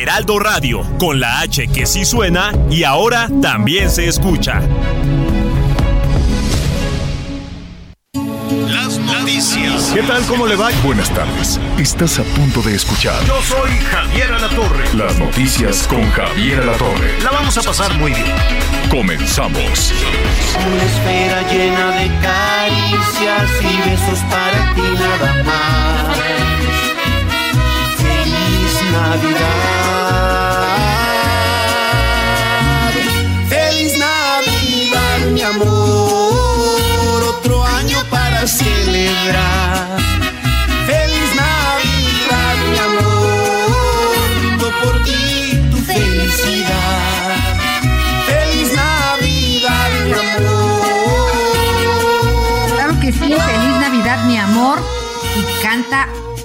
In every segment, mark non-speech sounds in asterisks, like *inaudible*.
Heraldo Radio, con la H que sí suena y ahora también se escucha. Las noticias. ¿Qué tal? ¿Cómo le va? Buenas tardes. Estás a punto de escuchar Yo soy Javier Alatorre. las noticias con Javier Alatorre. La vamos a pasar muy bien. Comenzamos. Una esfera llena de caricias y besos para ti nada más. Navidad. Feliz Navidad, mi amor. Otro año para celebrar.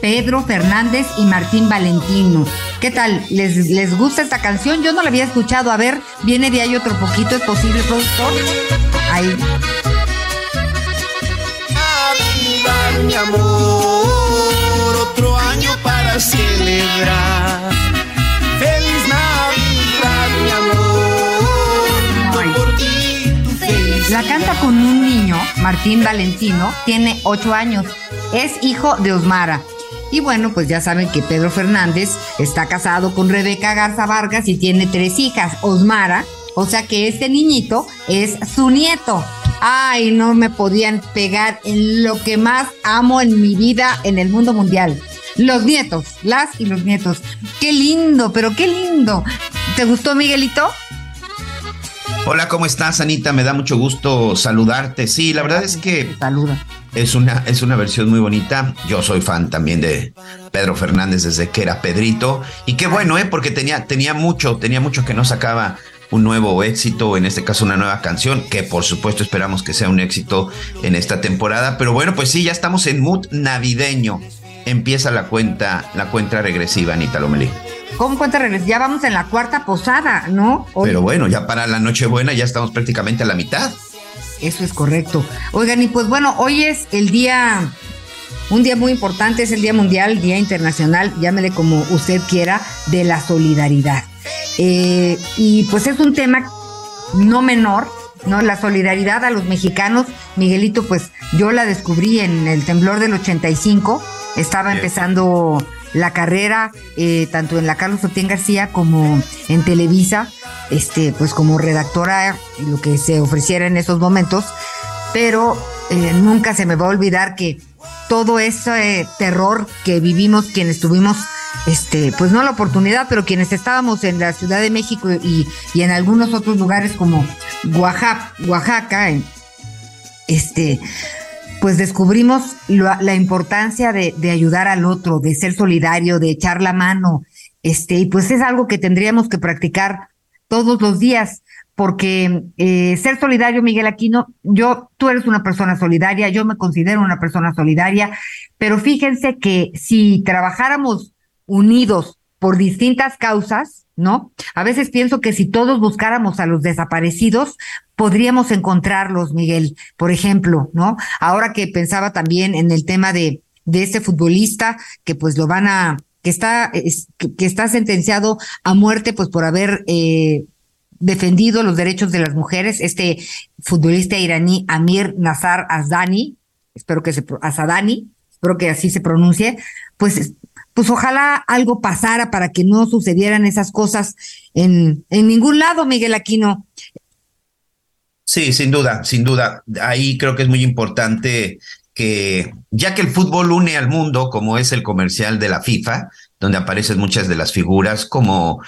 Pedro Fernández y Martín Valentino. ¿Qué tal? ¿Les, ¿Les gusta esta canción? Yo no la había escuchado. A ver, viene de ahí otro poquito, ¿es posible, productor? Ahí. Mi amor. Otro año para celebrar. Feliz Navidad, mi amor. Ay. Yo por ti, tu felicidad. La canta con un niño, Martín Valentino, tiene ocho años. Es hijo de Osmara. Y bueno, pues ya saben que Pedro Fernández está casado con Rebeca Garza Vargas y tiene tres hijas, Osmara. O sea que este niñito es su nieto. Ay, no me podían pegar en lo que más amo en mi vida en el mundo mundial. Los nietos, las y los nietos. Qué lindo, pero qué lindo. ¿Te gustó, Miguelito? Hola, ¿cómo estás, Anita? Me da mucho gusto saludarte. Sí, la verdad es que Saluda. es una, es una versión muy bonita. Yo soy fan también de Pedro Fernández desde que era Pedrito. Y qué bueno, ¿eh? Porque tenía, tenía mucho, tenía mucho que no sacaba un nuevo éxito, en este caso una nueva canción, que por supuesto esperamos que sea un éxito en esta temporada. Pero bueno, pues sí, ya estamos en mood navideño. Empieza la cuenta, la cuenta regresiva, Anita Lomelí. ¿Cómo cuenta regreso? Ya vamos en la cuarta posada, ¿no? Hoy- Pero bueno, ya para la Nochebuena ya estamos prácticamente a la mitad. Eso es correcto. Oigan, y pues bueno, hoy es el día, un día muy importante, es el Día Mundial, Día Internacional, llámele como usted quiera, de la solidaridad. Eh, y pues es un tema no menor, ¿no? La solidaridad a los mexicanos. Miguelito, pues yo la descubrí en el temblor del 85, estaba Bien. empezando la carrera, eh, tanto en la Carlos Otién García como en Televisa, este, pues como redactora, lo que se ofreciera en esos momentos, pero eh, nunca se me va a olvidar que todo ese terror que vivimos quienes tuvimos, este, pues no la oportunidad, pero quienes estábamos en la Ciudad de México y, y en algunos otros lugares como Oaxaca, Oaxaca, este, pues descubrimos la, importancia de, de ayudar al otro, de ser solidario, de echar la mano, este, y pues es algo que tendríamos que practicar todos los días, porque eh, ser solidario, Miguel Aquino, yo, tú eres una persona solidaria, yo me considero una persona solidaria, pero fíjense que si trabajáramos unidos por distintas causas, ¿no? A veces pienso que si todos buscáramos a los desaparecidos, podríamos encontrarlos, Miguel, por ejemplo, ¿no? Ahora que pensaba también en el tema de, de este futbolista, que pues lo van a, que está, es- que, está sentenciado a muerte, pues por haber eh, defendido los derechos de las mujeres, este futbolista iraní Amir Nazar Azdani, espero que se, Asadani, espero que así se pronuncie, pues, pues ojalá algo pasara para que no sucedieran esas cosas en, en ningún lado, Miguel Aquino. Sí, sin duda, sin duda. Ahí creo que es muy importante que, ya que el fútbol une al mundo, como es el comercial de la FIFA, donde aparecen muchas de las figuras como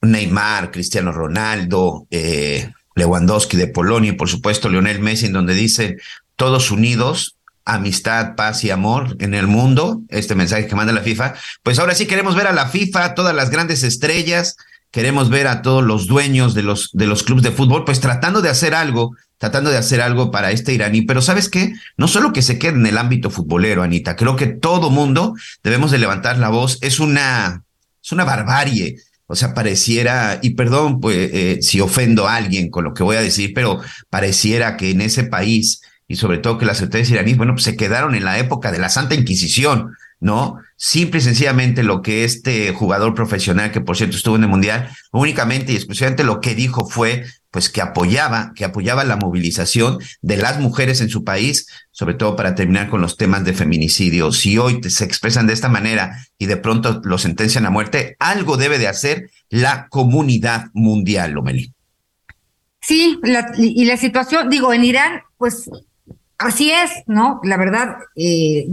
Neymar, Cristiano Ronaldo, eh, Lewandowski de Polonia y por supuesto Lionel Messi, en donde dice todos unidos amistad, paz y amor en el mundo, este mensaje que manda la FIFA, pues ahora sí queremos ver a la FIFA, todas las grandes estrellas, queremos ver a todos los dueños de los, de los clubes de fútbol, pues tratando de hacer algo, tratando de hacer algo para este iraní. Pero sabes qué, no solo que se quede en el ámbito futbolero, Anita, creo que todo mundo debemos de levantar la voz. Es una, es una barbarie. O sea, pareciera, y perdón pues, eh, si ofendo a alguien con lo que voy a decir, pero pareciera que en ese país, y sobre todo que las autoridades iraníes, bueno, pues se quedaron en la época de la Santa Inquisición, ¿no? Simple y sencillamente lo que este jugador profesional, que por cierto estuvo en el Mundial, únicamente y exclusivamente lo que dijo fue pues que apoyaba, que apoyaba la movilización de las mujeres en su país, sobre todo para terminar con los temas de feminicidio. Si hoy se expresan de esta manera y de pronto lo sentencian a muerte, algo debe de hacer la comunidad mundial, Lomeli. Sí, y la situación, digo, en Irán, pues así es, ¿no? La verdad, eh,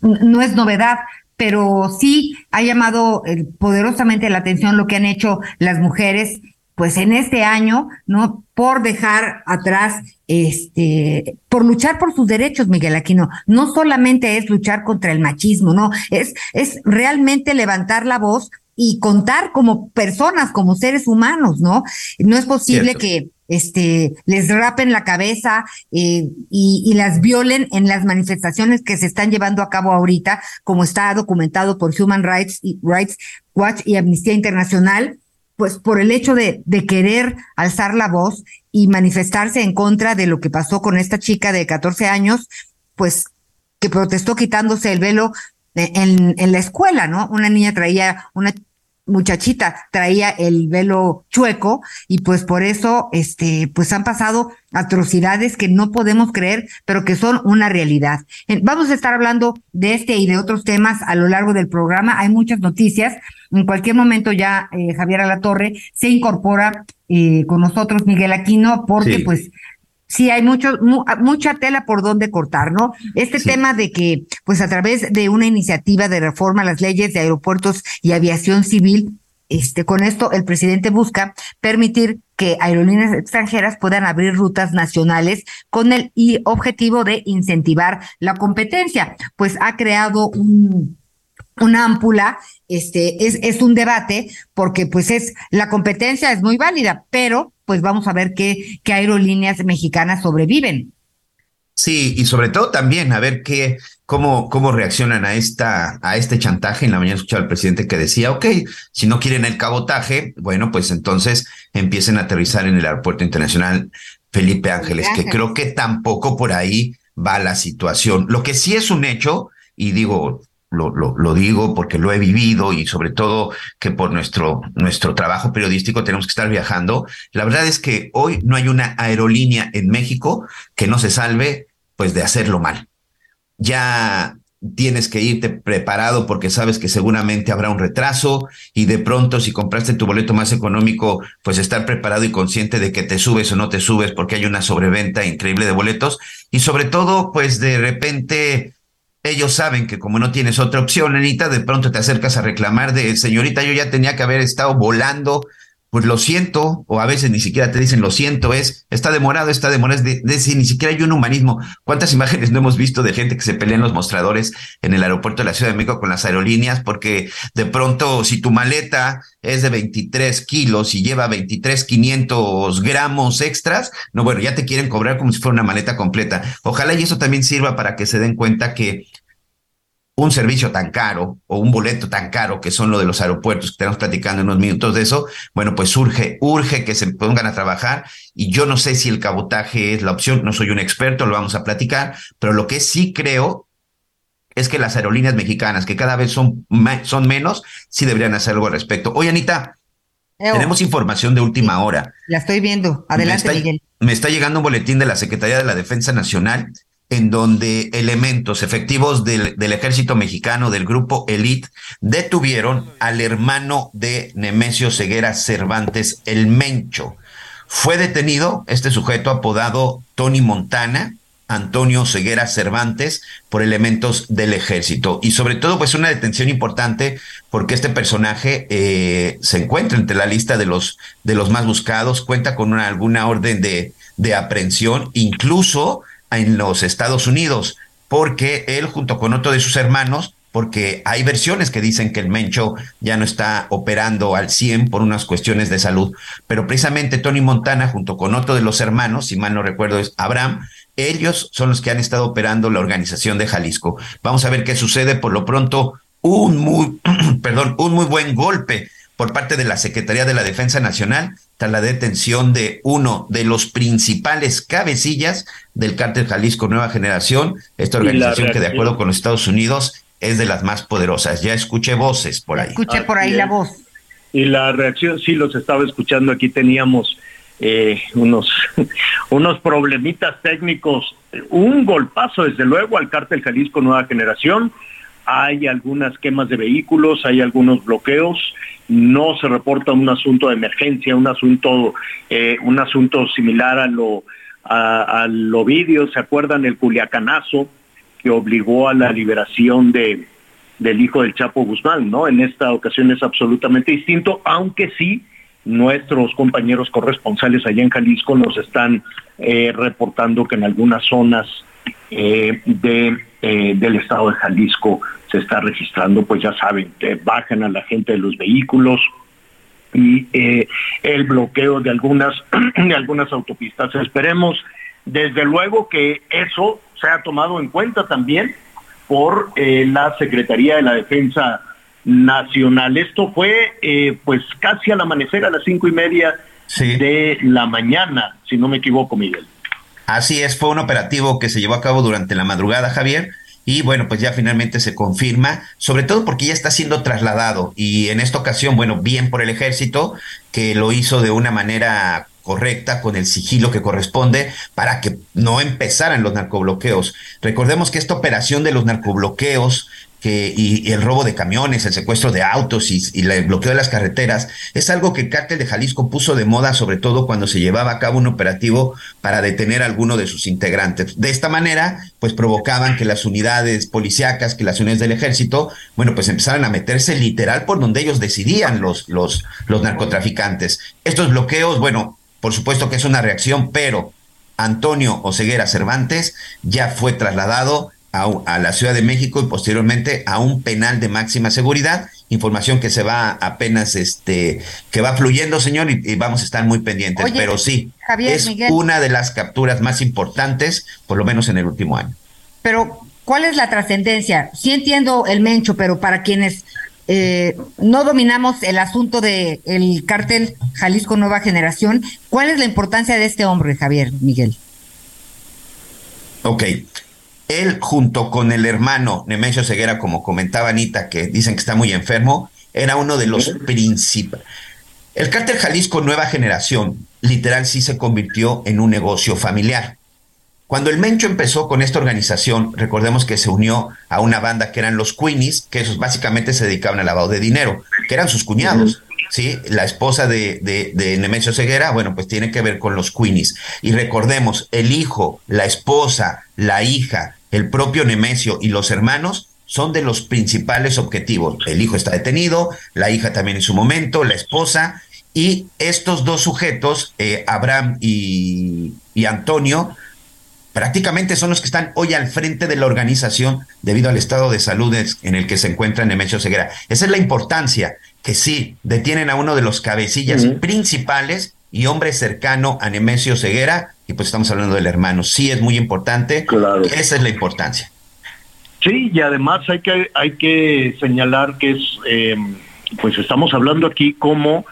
no es novedad, pero sí ha llamado eh, poderosamente la atención lo que han hecho las mujeres, pues en este año, ¿no? Por dejar atrás, este, por luchar por sus derechos, Miguel Aquino. No solamente es luchar contra el machismo, no, es, es realmente levantar la voz y contar como personas, como seres humanos, ¿no? No es posible que este, les rapen la cabeza eh, y, y, las violen en las manifestaciones que se están llevando a cabo ahorita, como está documentado por Human Rights, Rights Watch y Amnistía Internacional, pues por el hecho de, de querer alzar la voz y manifestarse en contra de lo que pasó con esta chica de 14 años, pues que protestó quitándose el velo en, en la escuela, ¿no? Una niña traía una muchachita traía el velo chueco y pues por eso este pues han pasado atrocidades que no podemos creer, pero que son una realidad. Vamos a estar hablando de este y de otros temas a lo largo del programa. Hay muchas noticias. En cualquier momento ya eh, Javier Alatorre se incorpora eh, con nosotros Miguel Aquino porque pues sí hay mucho, mucha tela por donde cortar, ¿no? Este tema de que, pues a través de una iniciativa de reforma a las leyes de aeropuertos y aviación civil, este, con esto el presidente busca permitir que aerolíneas extranjeras puedan abrir rutas nacionales con el y objetivo de incentivar la competencia. Pues ha creado un, una ámpula, este, es, es un debate, porque pues es, la competencia es muy válida, pero pues vamos a ver qué, qué aerolíneas mexicanas sobreviven. Sí, y sobre todo también a ver qué, cómo, cómo reaccionan a esta, a este chantaje. En la mañana escuchaba al presidente que decía, ok, si no quieren el cabotaje, bueno, pues entonces empiecen a aterrizar en el aeropuerto internacional Felipe Ángeles, que creo que tampoco por ahí va la situación. Lo que sí es un hecho, y digo, lo, lo, lo, digo porque lo he vivido y sobre todo que por nuestro, nuestro trabajo periodístico tenemos que estar viajando. La verdad es que hoy no hay una aerolínea en México que no se salve pues de hacerlo mal. Ya tienes que irte preparado porque sabes que seguramente habrá un retraso y de pronto si compraste tu boleto más económico, pues estar preparado y consciente de que te subes o no te subes porque hay una sobreventa increíble de boletos y sobre todo pues de repente ellos saben que como no tienes otra opción, Anita, de pronto te acercas a reclamar de, señorita, yo ya tenía que haber estado volando, pues lo siento, o a veces ni siquiera te dicen lo siento, es, está demorado, está demorado, es de, si ni siquiera hay un humanismo. ¿Cuántas imágenes no hemos visto de gente que se pelea en los mostradores en el aeropuerto de la Ciudad de México con las aerolíneas? Porque de pronto, si tu maleta es de 23 kilos y lleva 23 500 gramos extras, no, bueno, ya te quieren cobrar como si fuera una maleta completa. Ojalá y eso también sirva para que se den cuenta que un servicio tan caro o un boleto tan caro que son lo de los aeropuertos, que estamos platicando en unos minutos de eso, bueno, pues urge, urge que se pongan a trabajar y yo no sé si el cabotaje es la opción, no soy un experto, lo vamos a platicar, pero lo que sí creo es que las aerolíneas mexicanas, que cada vez son, son menos, sí deberían hacer algo al respecto. Oye, Anita, tenemos información de última hora. La estoy viendo. Adelante, Miguel. Me está llegando un boletín de la Secretaría de la Defensa Nacional en donde elementos efectivos del, ejército mexicano del grupo Elite detuvieron al hermano de Nemesio Ceguera Cervantes, el Mencho. Fue detenido este sujeto apodado Tony Montana, Antonio Ceguera Cervantes, por elementos del ejército. Y sobre todo, pues una detención importante porque este personaje eh, se encuentra entre la lista de los, de los más buscados, cuenta con una, alguna orden de, de aprehensión, incluso en los Estados Unidos. porque él junto con otro de sus hermanos porque hay versiones que dicen que el Mencho ya no está operando al 100 por unas cuestiones de salud, pero precisamente Tony Montana junto con otro de los hermanos, si mal no recuerdo es Abraham, ellos son los que han estado operando la organización de Jalisco. Vamos a ver qué sucede por lo pronto. Un muy, *clears throat* perdón, un muy buen golpe por parte de la Secretaría de la Defensa Nacional tras la detención de uno de los principales cabecillas del cártel Jalisco Nueva Generación, esta organización que de acuerdo con los Estados Unidos es de las más poderosas. Ya escuché voces por ahí. Escuché por ahí la voz. Y la reacción, sí, los estaba escuchando. Aquí teníamos eh, unos, *laughs* unos problemitas técnicos. Un golpazo, desde luego, al cártel Jalisco Nueva Generación. Hay algunas quemas de vehículos, hay algunos bloqueos. No se reporta un asunto de emergencia, un asunto, eh, un asunto similar a lo a, al Ovidio. ¿Se acuerdan el Culiacanazo? que obligó a la liberación de, del hijo del Chapo Guzmán, ¿no? En esta ocasión es absolutamente distinto, aunque sí nuestros compañeros corresponsales allá en Jalisco nos están eh, reportando que en algunas zonas eh, de, eh, del estado de Jalisco se está registrando, pues ya saben, que bajan a la gente de los vehículos y el bloqueo de algunas, *clears throat* de algunas autopistas. Esperemos desde luego que eso se ha tomado en cuenta también por eh, la Secretaría de la Defensa Nacional. Esto fue eh, pues casi al amanecer a las cinco y media de la mañana, si no me equivoco, Miguel. Así es, fue un operativo que se llevó a cabo durante la madrugada, Javier. Y bueno, pues ya finalmente se confirma, sobre todo porque ya está siendo trasladado y en esta ocasión, bueno, bien por el ejército, que lo hizo de una manera correcta, con el sigilo que corresponde, para que no empezaran los narcobloqueos. Recordemos que esta operación de los narcobloqueos que, y, el robo de camiones, el secuestro de autos y, el bloqueo de las carreteras, es algo que el cártel de Jalisco puso de moda, sobre todo cuando se llevaba a cabo un operativo para detener a alguno de sus integrantes. De esta manera, pues provocaban que las unidades policíacas, que las unidades del ejército, bueno, pues empezaran a meterse literal por donde ellos decidían los, los, los narcotraficantes. Estos bloqueos, bueno, por supuesto que es una reacción, pero Antonio Oseguera Cervantes ya fue trasladado a, la Ciudad de México y posteriormente a un penal de máxima seguridad. Información que se va apenas, este, que va fluyendo, señor, y, vamos a estar muy pendientes. pero sí, es una de las capturas más importantes, por lo menos en el último año. Pero, ¿cuál es la trascendencia? Sí entiendo el mencho, pero para quienes eh, no dominamos el asunto del el cártel Jalisco Nueva Generación. ¿Cuál es la importancia de este hombre, Javier Miguel? Ok. Él, junto con el hermano Nemesio Ceguera, como comentaba Anita, que dicen que está muy enfermo, era uno de los principales. El cártel Jalisco Nueva Generación, literal, sí se convirtió en un negocio familiar. Cuando el Mencho empezó con esta organización, recordemos que se unió a una banda que eran los Queenies, que esos básicamente se dedicaban al lavado de dinero, que eran sus cuñados. ¿sí? La esposa de, de, Nemesio Ceguera, bueno, pues tiene que ver con los Queenies. Y recordemos, el hijo, la esposa, la hija, el propio Nemesio y los hermanos son de los principales objetivos. El hijo está detenido, la hija también en su momento, la esposa, y estos dos sujetos, eh, Abraham y, y Antonio, prácticamente son los que están hoy al frente de la organización debido al estado de salud en el que se encuentra Nemesio Ceguera. Esa es la importancia, que sí, detienen a uno de los cabecillas principales y hombre cercano a Nemesio Ceguera, y pues estamos hablando del hermano. Sí es muy importante, claro. esa es la importancia. Sí, y además hay que, hay que señalar que es, em, pues estamos hablando aquí como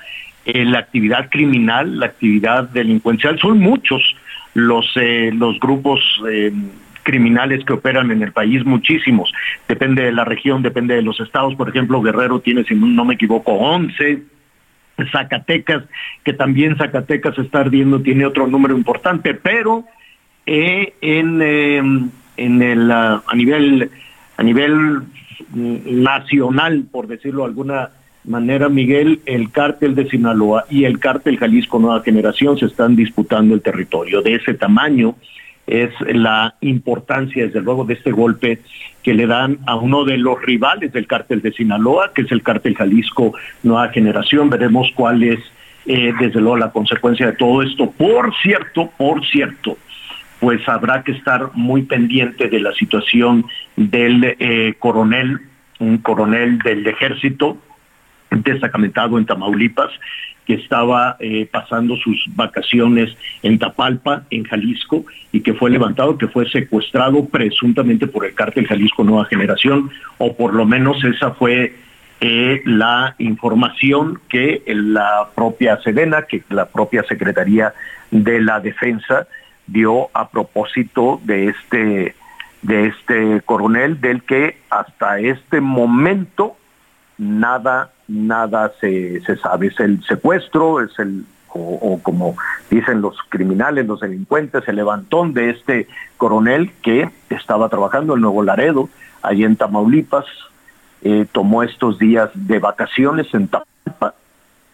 eh, la actividad criminal, la actividad delincuencial, son muchos los, eh, los grupos eh, criminales que operan en el país, muchísimos. Depende de la región, depende de los estados. Por ejemplo, Guerrero tiene, si no me equivoco, 11. Zacatecas, que también Zacatecas está ardiendo, tiene otro número importante, pero eh, en, en el, a nivel a nivel nacional, por decirlo de alguna manera, Miguel, el cártel de Sinaloa y el cártel Jalisco Nueva Generación se están disputando el territorio. De ese tamaño es la importancia, desde luego, de este golpe que le dan a uno de los rivales del cártel de Sinaloa, que es el cártel Jalisco Nueva Generación. Veremos cuál es, eh, desde luego, la consecuencia de todo esto. Por cierto, por cierto, pues habrá que estar muy pendiente de la situación del eh, coronel, un coronel del ejército destacamentado en Tamaulipas, que estaba eh, pasando sus vacaciones en Tapalpa, en Jalisco, y que fue levantado, que fue secuestrado presuntamente por el cártel Jalisco Nueva Generación, o por lo menos esa fue eh, la información que la propia Sedena, que la propia Secretaría de la Defensa dio a propósito de este de este coronel del que hasta este momento nada nada se, se sabe es el secuestro es el o, como dicen los criminales los delincuentes el levantón de este coronel que estaba trabajando en Nuevo Laredo allí en Tamaulipas eh, tomó estos días de vacaciones en Tampa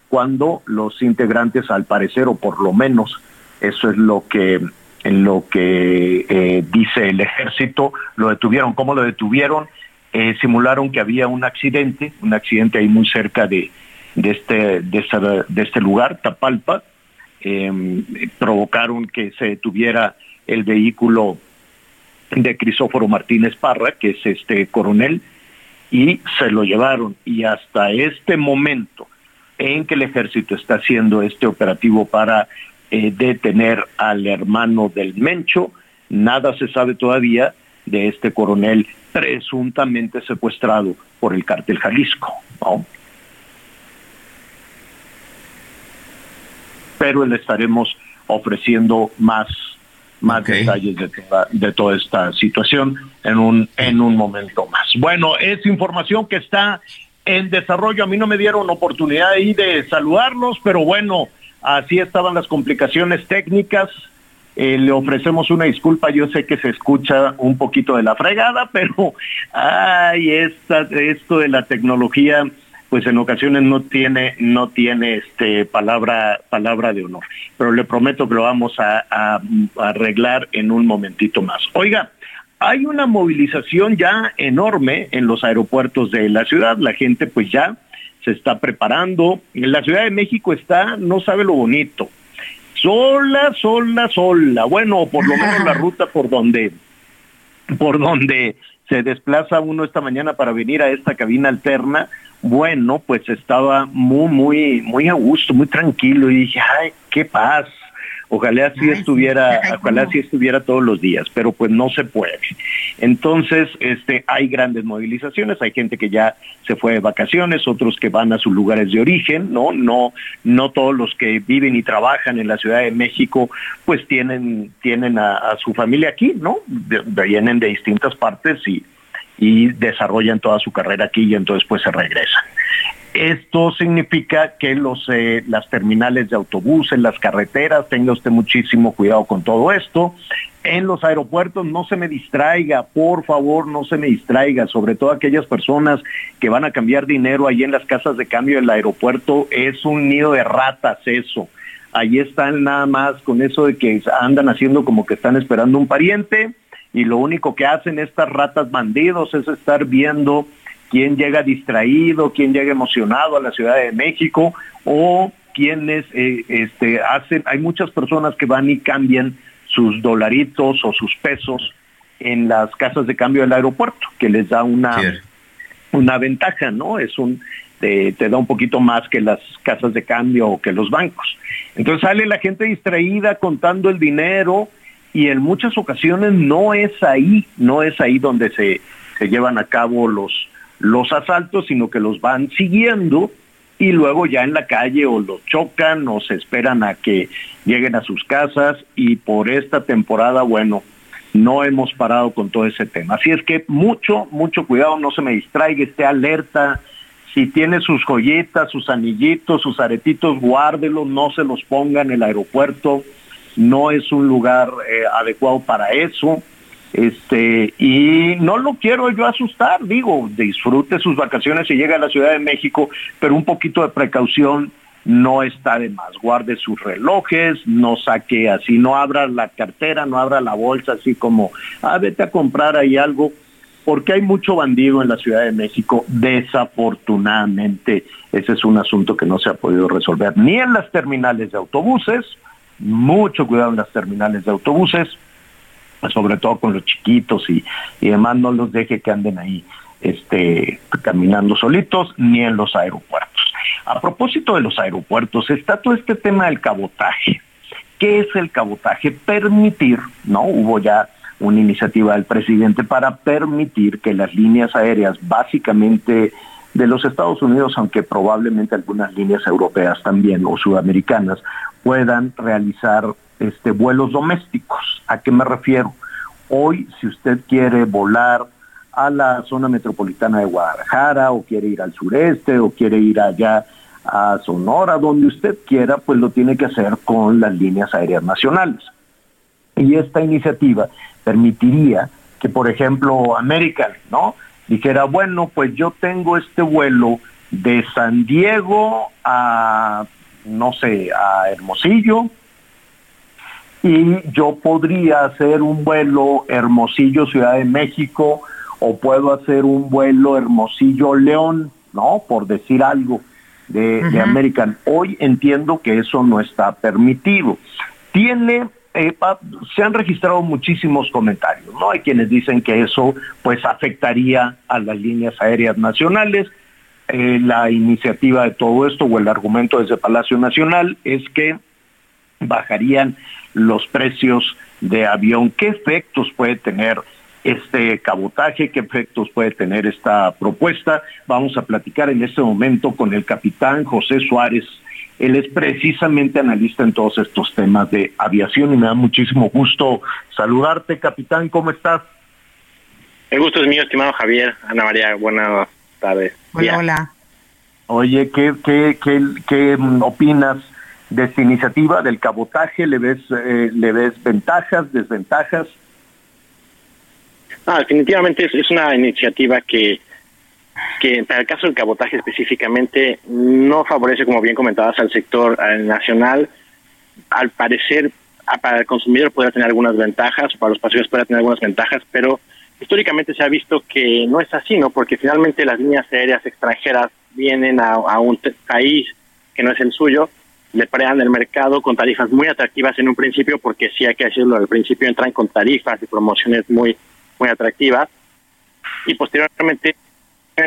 cuando los integrantes al parecer o por lo menos eso es lo que en lo que eh, dice el ejército, lo detuvieron. ¿Cómo lo detuvieron? Eh, simularon que había un accidente, un accidente ahí muy cerca de, de, este, de, este lugar, Tapalpa. Em, provocaron que se detuviera el vehículo de Crisóforo Martínez Parra, que es este coronel, y se lo llevaron. Y hasta este momento en que el ejército está haciendo este operativo para eh, detener al hermano del Mencho. Nada se sabe todavía de este coronel presuntamente secuestrado por el cártel Jalisco. Pero le estaremos ofreciendo más, más detalles de toda, de toda esta situación en un, en un momento más. Bueno, es información que está en desarrollo. A mí no me dieron oportunidad ahí de saludarlos, pero bueno, Así estaban las complicaciones técnicas. Eh, le ofrecemos una disculpa, yo sé que se escucha un poquito de la fregada, *laughs* pero ay, esta, esto de la tecnología, pues en ocasiones no tiene, no tiene este palabra, palabra de honor. Pero le prometo que lo vamos a, a arreglar en un momentito más. Oiga, hay una movilización ya enorme en los aeropuertos de la ciudad. La gente pues ya se está preparando. En la Ciudad de México está, no sabe lo bonito, sola, sola, sola. Bueno, por lo menos la ruta por donde, por donde se desplaza uno esta mañana para venir a esta cabina alterna, bueno, pues estaba muy, muy, muy a gusto, muy tranquilo y dije, ay, qué paz, Ojalá así estuviera, ojalá así estuviera todos los días, pero pues no se puede. Entonces, este, hay grandes movilizaciones, hay gente que ya se fue de vacaciones, otros que van a sus lugares de origen, ¿no? No, no todos los que viven y trabajan en la Ciudad de México, pues tienen, tienen a, su familia aquí, ¿no? vienen de distintas partes y, y desarrollan toda su carrera aquí y entonces pues se regresan. Esto significa que los, eh, las terminales de autobuses, las carreteras, tenga usted muchísimo cuidado con todo esto. En los aeropuertos no se me distraiga, por favor, no se me distraiga, sobre todo aquellas personas que van a cambiar dinero ahí en las casas de cambio del aeropuerto, es un nido de ratas eso. Ahí están nada más con eso de que andan haciendo como que están esperando un pariente y lo único que hacen estas ratas bandidos es estar viendo quién llega distraído, quién llega emocionado a la Ciudad de México o quienes eh, este, hacen, hay muchas personas que van y cambian sus dolaritos o sus pesos en las casas de cambio del aeropuerto, que les da una, una ventaja, ¿no? Es un, te, te, da un poquito más que las casas de cambio o que los bancos. Entonces sale la gente distraída contando el dinero y en muchas ocasiones no es ahí, no es ahí donde se, llevan a cabo los, los asaltos, sino que los van siguiendo y luego ya en la calle o los chocan o se esperan a que lleguen a sus casas y por esta temporada, bueno, no hemos parado con todo ese tema. Así es que mucho, mucho cuidado, no se me distraiga, esté alerta. Si tiene sus joyetas, sus anillitos, sus aretitos, guárdelos, no se los ponga en el aeropuerto. No es un lugar eh, adecuado para eso este, y no lo quiero yo asustar, digo, disfrute sus vacaciones y llega a la Ciudad de México, pero un poquito de precaución no está de más. Guarde sus relojes, no saque así, no abra la cartera, no abra la bolsa así como, ah, vete a comprar ahí algo, porque hay mucho bandido en la Ciudad de México, desafortunadamente. Ese es un asunto que no se ha podido resolver ni en las terminales de autobuses, mucho cuidado en las terminales de autobuses, sobre todo con los chiquitos y, demás, no los deje que anden ahí este, caminando solitos ni en los aeropuertos. A propósito de los aeropuertos, está todo este tema del cabotaje. ¿Qué es el cabotaje? Permitir, ¿no? Hubo ya una iniciativa del presidente para permitir que las líneas aéreas, básicamente de los Estados Unidos, aunque probablemente algunas líneas europeas también o sudamericanas, puedan realizar este, vuelos domésticos. ¿A qué me refiero? Hoy, si usted quiere volar a la zona metropolitana de Guadalajara o quiere ir al sureste o quiere ir allá a Sonora, donde usted quiera, pues lo tiene que hacer con las líneas aéreas nacionales. Y esta iniciativa permitiría que, por ejemplo, American, ¿no? Dijera, bueno, pues yo tengo este vuelo de San Diego a, no sé, a Hermosillo, y yo podría hacer un vuelo Hermosillo, Ciudad de México, o puedo hacer un vuelo Hermosillo, León, ¿no? Por decir algo de, American. Hoy entiendo que eso no está permitido. Tiene eh, se han registrado muchísimos comentarios, ¿no? Hay quienes dicen que eso pues afectaría a las líneas aéreas nacionales. Eh, la iniciativa de todo esto o el argumento desde Palacio Nacional es que bajarían los precios de avión. ¿Qué efectos puede tener este cabotaje, qué efectos puede tener esta propuesta. Vamos a platicar en este momento con el capitán José Suárez. Él es precisamente analista en todos estos temas de aviación y me da muchísimo gusto saludarte, capitán. ¿Cómo estás? El gusto es mío, estimado Javier. Ana María, buenas tardes. Hola, hola. Oye, ¿qué, qué, qué, qué opinas de esta iniciativa del cabotaje? ¿Le ves, eh, ¿Le ves ventajas, desventajas? No, definitivamente es, una iniciativa que, que para el caso del cabotaje específicamente no favorece, como bien comentabas, al sector nacional. Al parecer, para el consumidor puede tener algunas ventajas, para los pasajeros puede tener algunas ventajas, pero históricamente se ha visto que no es así, ¿no? Porque finalmente las líneas aéreas extranjeras vienen a, a un país que no es el suyo, le prean el mercado con tarifas muy atractivas en un principio, porque sí hay que decirlo, al principio entran con tarifas y promociones muy muy atractiva y posteriormente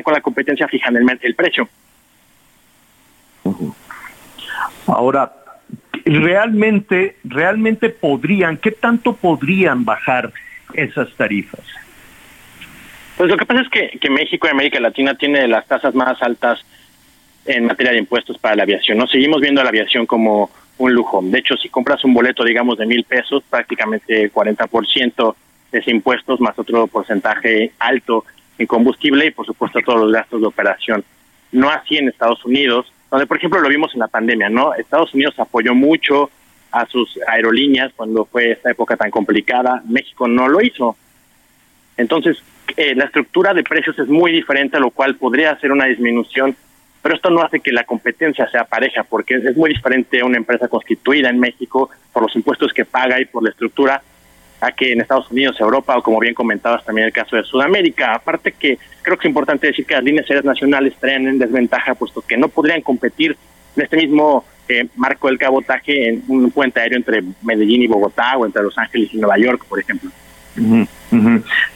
con la competencia fijan el, el precio. Ahora, realmente, realmente podrían, ¿qué tanto podrían bajar esas tarifas? Pues lo que pasa es que, que México y América Latina tiene las tasas más altas en materia de impuestos para la aviación. No seguimos viendo a la aviación como un lujo. De hecho, si compras un boleto, digamos, de mil pesos, prácticamente 40% es impuestos más otro porcentaje alto en combustible y por supuesto todos los gastos de operación. No así en Estados Unidos, donde por ejemplo lo vimos en la pandemia, ¿no? Estados Unidos apoyó mucho a sus aerolíneas cuando fue esta época tan complicada, México no lo hizo. Entonces, eh, la estructura de precios es muy diferente, lo cual podría hacer una disminución, pero esto no hace que la competencia sea pareja, porque es muy diferente una empresa constituida en México por los impuestos que paga y por la estructura a que en Estados Unidos, Europa o como bien comentabas también el caso de Sudamérica. Aparte que creo que es importante decir que las líneas aéreas nacionales traen en desventaja puesto que no podrían competir en este mismo eh, marco del cabotaje en un puente aéreo entre Medellín y Bogotá o entre Los Ángeles y Nueva York, por ejemplo.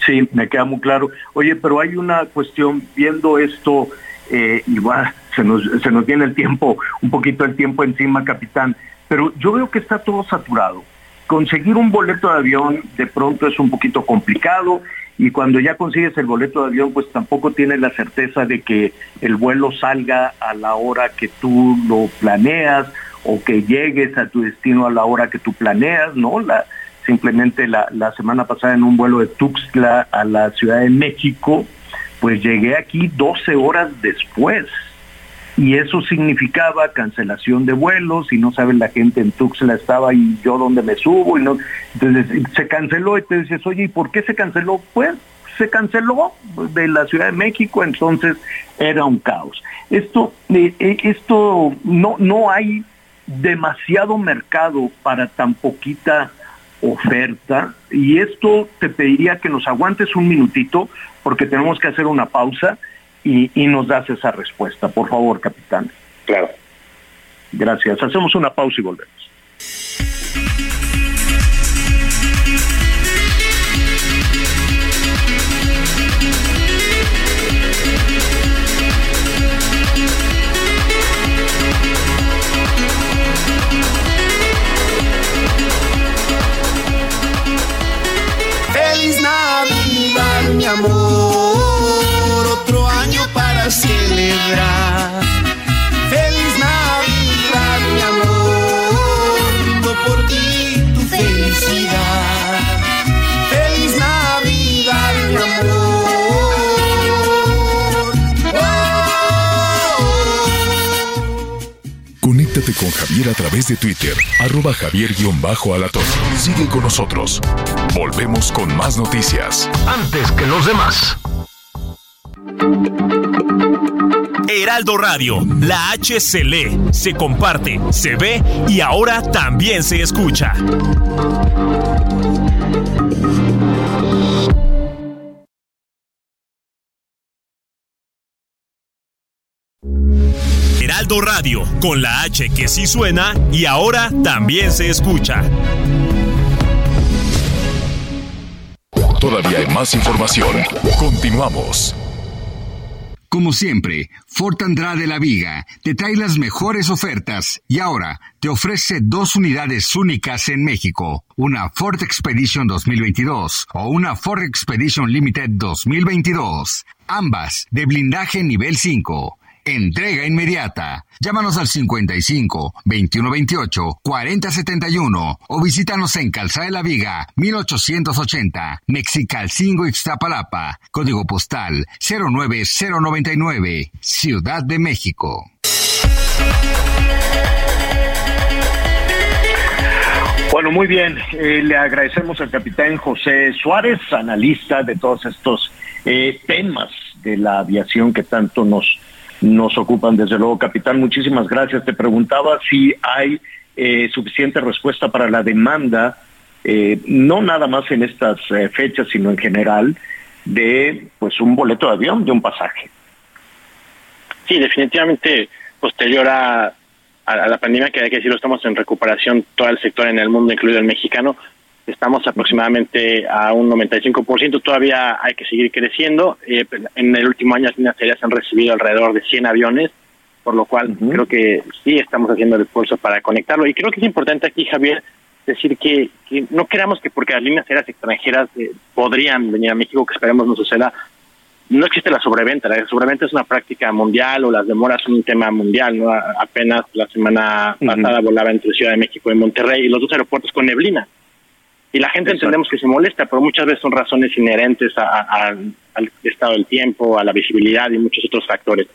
Sí, me queda muy claro. Oye, pero hay una cuestión, viendo esto, eh, igual se nos, se nos viene el tiempo, un poquito el tiempo encima, capitán, pero yo veo que está todo saturado conseguir un boleto de avión de pronto es un poquito complicado y cuando ya consigues el boleto de avión pues tampoco tienes la certeza de que el vuelo salga a la hora que tú lo planeas o que llegues a tu destino a la hora que tú planeas, ¿no? La, simplemente la, la semana pasada en un vuelo de Tuxtla a la Ciudad de México, pues llegué aquí 12 horas después y eso significaba cancelación de vuelos y no saben la gente en Tuxtla estaba y yo donde me subo y no entonces se canceló y te dices oye ¿y por qué se canceló? pues se canceló de la Ciudad de México entonces era un caos esto eh, eh, esto no no hay demasiado mercado para tan poquita oferta y esto te pediría que nos aguantes un minutito porque tenemos que hacer una pausa y, nos das esa respuesta. Por favor, capitán. Claro. Gracias. Hacemos una pausa y volvemos. ¡Feliz Navidad, mi amor! celebrar. Feliz Navidad, mi amor, brindo por ti tu felicidad. Feliz Navidad, mi amor. Conéctate con Javier a través de Twitter, arroba javier-alatos. Sigue con nosotros. Volvemos con más noticias. Antes que los demás. Heraldo Radio, la H se lee, se comparte, se ve y ahora también se escucha. Heraldo Radio, con la H que sí suena y ahora también se escucha. Todavía hay más información. Continuamos. Como siempre, Ford Andrade La Viga te trae las mejores ofertas y ahora te ofrece dos unidades únicas en México, una Ford Expedition 2022 o una Ford Expedition Limited 2022, ambas de blindaje nivel 5. Entrega inmediata. Llámanos al 55 2128 4071 o visítanos en Calzada de la Viga 1880, Mexicalcingo Ixtapalapa, código postal 09099, Ciudad de México. Bueno, muy bien. Eh, le agradecemos al capitán José Suárez, analista de todos estos eh, temas de la aviación que tanto nos nos ocupan. Desde luego, capitán, muchísimas gracias. Te preguntaba si hay eh, suficiente respuesta para la demanda, eh, no nada más en estas eh, fechas, sino en general, de pues un boleto de avión, de un pasaje. Sí, definitivamente posterior a, a la pandemia, que hay que decirlo, estamos en recuperación todo el sector en el mundo, incluido el mexicano. Estamos aproximadamente a un 95%, todavía hay que seguir creciendo. Eh, en el último año las líneas aéreas han recibido alrededor de 100 aviones, por lo cual creo que sí estamos haciendo el esfuerzo para conectarlo. Y creo que es importante aquí, Javier, decir que, no queramos que porque las líneas aéreas extranjeras eh, podrían venir a México, que esperemos no suceda, no existe la sobreventa. La sobreventa es una práctica mundial o las demoras son un tema mundial. ¿no? Apenas la semana pasada volaba entre Ciudad de México y Monterrey y los dos aeropuertos con neblina. Y la gente entendemos que se molesta, pero muchas veces son razones inherentes al estado del tiempo, a la visibilidad y muchos otros factores.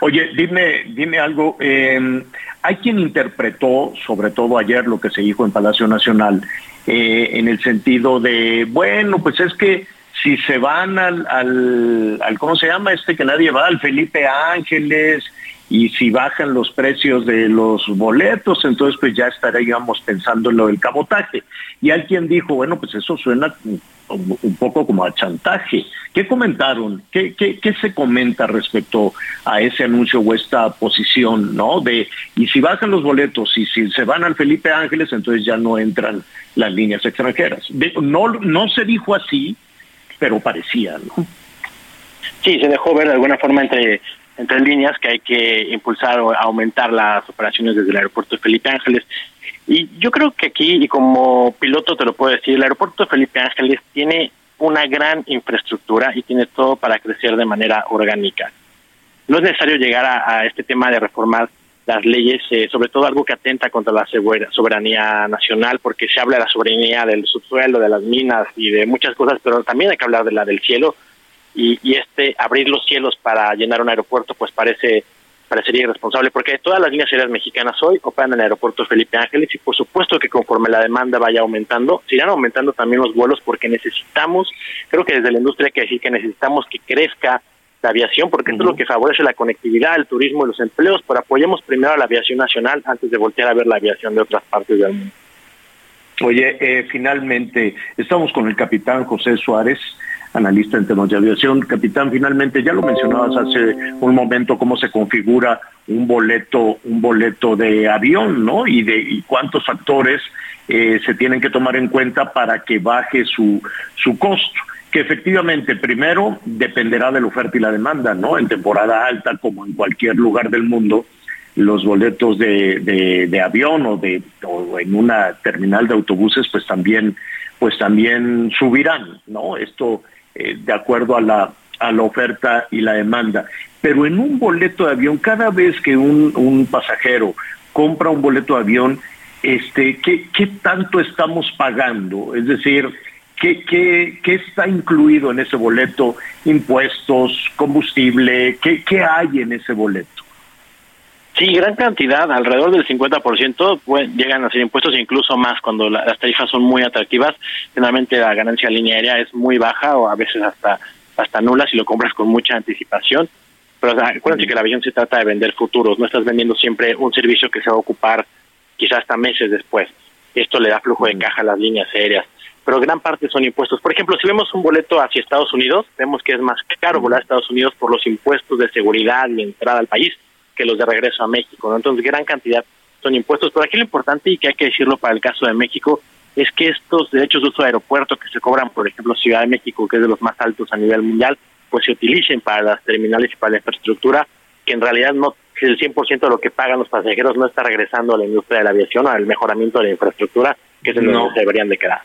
Oye, dime, dime algo. Eh, hay quien interpretó, sobre todo ayer, lo que se dijo en Palacio Nacional, eh, en el sentido de, bueno, pues es que si se van al, al, al, ¿cómo se llama este que nadie va? Al Felipe Ángeles, y si bajan los precios de los boletos, entonces pues ya estaríamos pensando en lo del cabotaje. Y alguien dijo, bueno, pues eso suena un poco como a chantaje. ¿Qué comentaron? ¿Qué, qué, se comenta respecto a ese anuncio o esta posición, no? De, y si bajan los boletos y si se van al Felipe Ángeles, entonces ya no entran las líneas extranjeras. no, no se dijo así, pero parecía, ¿no? Sí, se dejó ver de alguna forma entre entre líneas que hay que impulsar o aumentar las operaciones desde el aeropuerto de Felipe Ángeles. Y yo creo que aquí, y como piloto te lo puedo decir, el aeropuerto de Felipe Ángeles tiene una gran infraestructura y tiene todo para crecer de manera orgánica. No es necesario llegar a, este tema de reformar las leyes, eh, sobre todo algo que atenta contra la soberanía nacional, porque se habla de la soberanía del subsuelo, de las minas y de muchas cosas, pero también hay que hablar de la del cielo y, este abrir los cielos para llenar un aeropuerto pues parece parecería irresponsable porque todas las líneas aéreas mexicanas hoy operan en el aeropuerto Felipe Ángeles y por supuesto que conforme la demanda vaya aumentando, se irán aumentando también los vuelos porque necesitamos, creo que desde la industria hay que decir que necesitamos que crezca la aviación porque esto es lo que favorece la conectividad, el turismo y los empleos, pero apoyemos primero a la aviación nacional antes de voltear a ver la aviación de otras partes del mundo. Oye, eh, finalmente estamos con el capitán José Suárez analista en temas de aviación. Capitán, finalmente ya lo mencionabas hace un momento cómo se configura un boleto, un boleto de avión, ¿no? Y de y cuántos factores eh, se tienen que tomar en cuenta para que baje su, su costo que efectivamente primero dependerá de la oferta y la demanda, ¿no? En temporada alta, como en cualquier lugar del mundo, los boletos de, de, avión o de o en una terminal de autobuses, pues también, pues también subirán, ¿no? Esto eh, de acuerdo a la, a la oferta y la demanda. Pero en un boleto de avión, cada vez que un, un pasajero compra un boleto de avión, este, ¿qué, ¿qué tanto estamos pagando? Es decir, ¿qué, qué, qué está incluido en ese boleto? Impuestos, combustible, ¿qué, qué hay en ese boleto? Sí, gran cantidad, alrededor del 50% pues, llegan a ser impuestos incluso más cuando las tarifas son muy atractivas. Generalmente la ganancia aérea es muy baja o a veces hasta hasta nula si lo compras con mucha anticipación. Pero acuérdense que la aviación se trata de vender futuros, no estás vendiendo siempre un servicio que se va a ocupar quizás hasta meses después. Esto le da flujo de caja a las líneas aéreas. Pero gran parte son impuestos. Por ejemplo, si vemos un boleto hacia Estados Unidos, vemos que es más caro volar a Estados Unidos por los impuestos de seguridad y entrada al país que los de regreso a México. Entonces, gran cantidad son impuestos. Pero aquí lo importante, y que hay que decirlo para el caso de México, es que estos derechos de uso de aeropuerto que se cobran, por ejemplo, Ciudad de México, que es de los más altos a nivel mundial, pues se utilicen para las terminales y para la infraestructura, que en realidad no el 100% de lo que pagan los pasajeros no está regresando a la industria de la aviación o al mejoramiento de la infraestructura, que es en no. se deberían de quedar.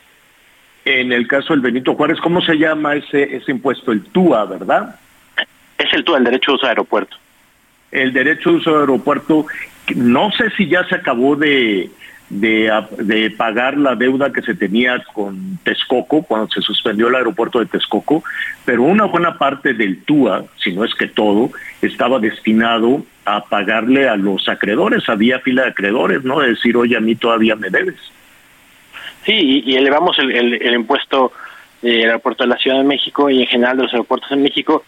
En el caso del Benito Juárez, ¿cómo se llama ese, ese impuesto? El TUA, ¿verdad? Es el TUA, el derecho de uso de aeropuerto. El derecho de uso de aeropuerto, no sé si ya se acabó de, de, pagar la deuda que se tenía con Texcoco cuando se suspendió el aeropuerto de Texcoco, pero una buena parte del TUA, si no es que todo, estaba destinado a pagarle a los acreedores, había fila de acreedores, ¿no? De decir, oye, a mí todavía me debes. Sí, y, elevamos el, el impuesto del aeropuerto de la Ciudad de México y en general de los aeropuertos en México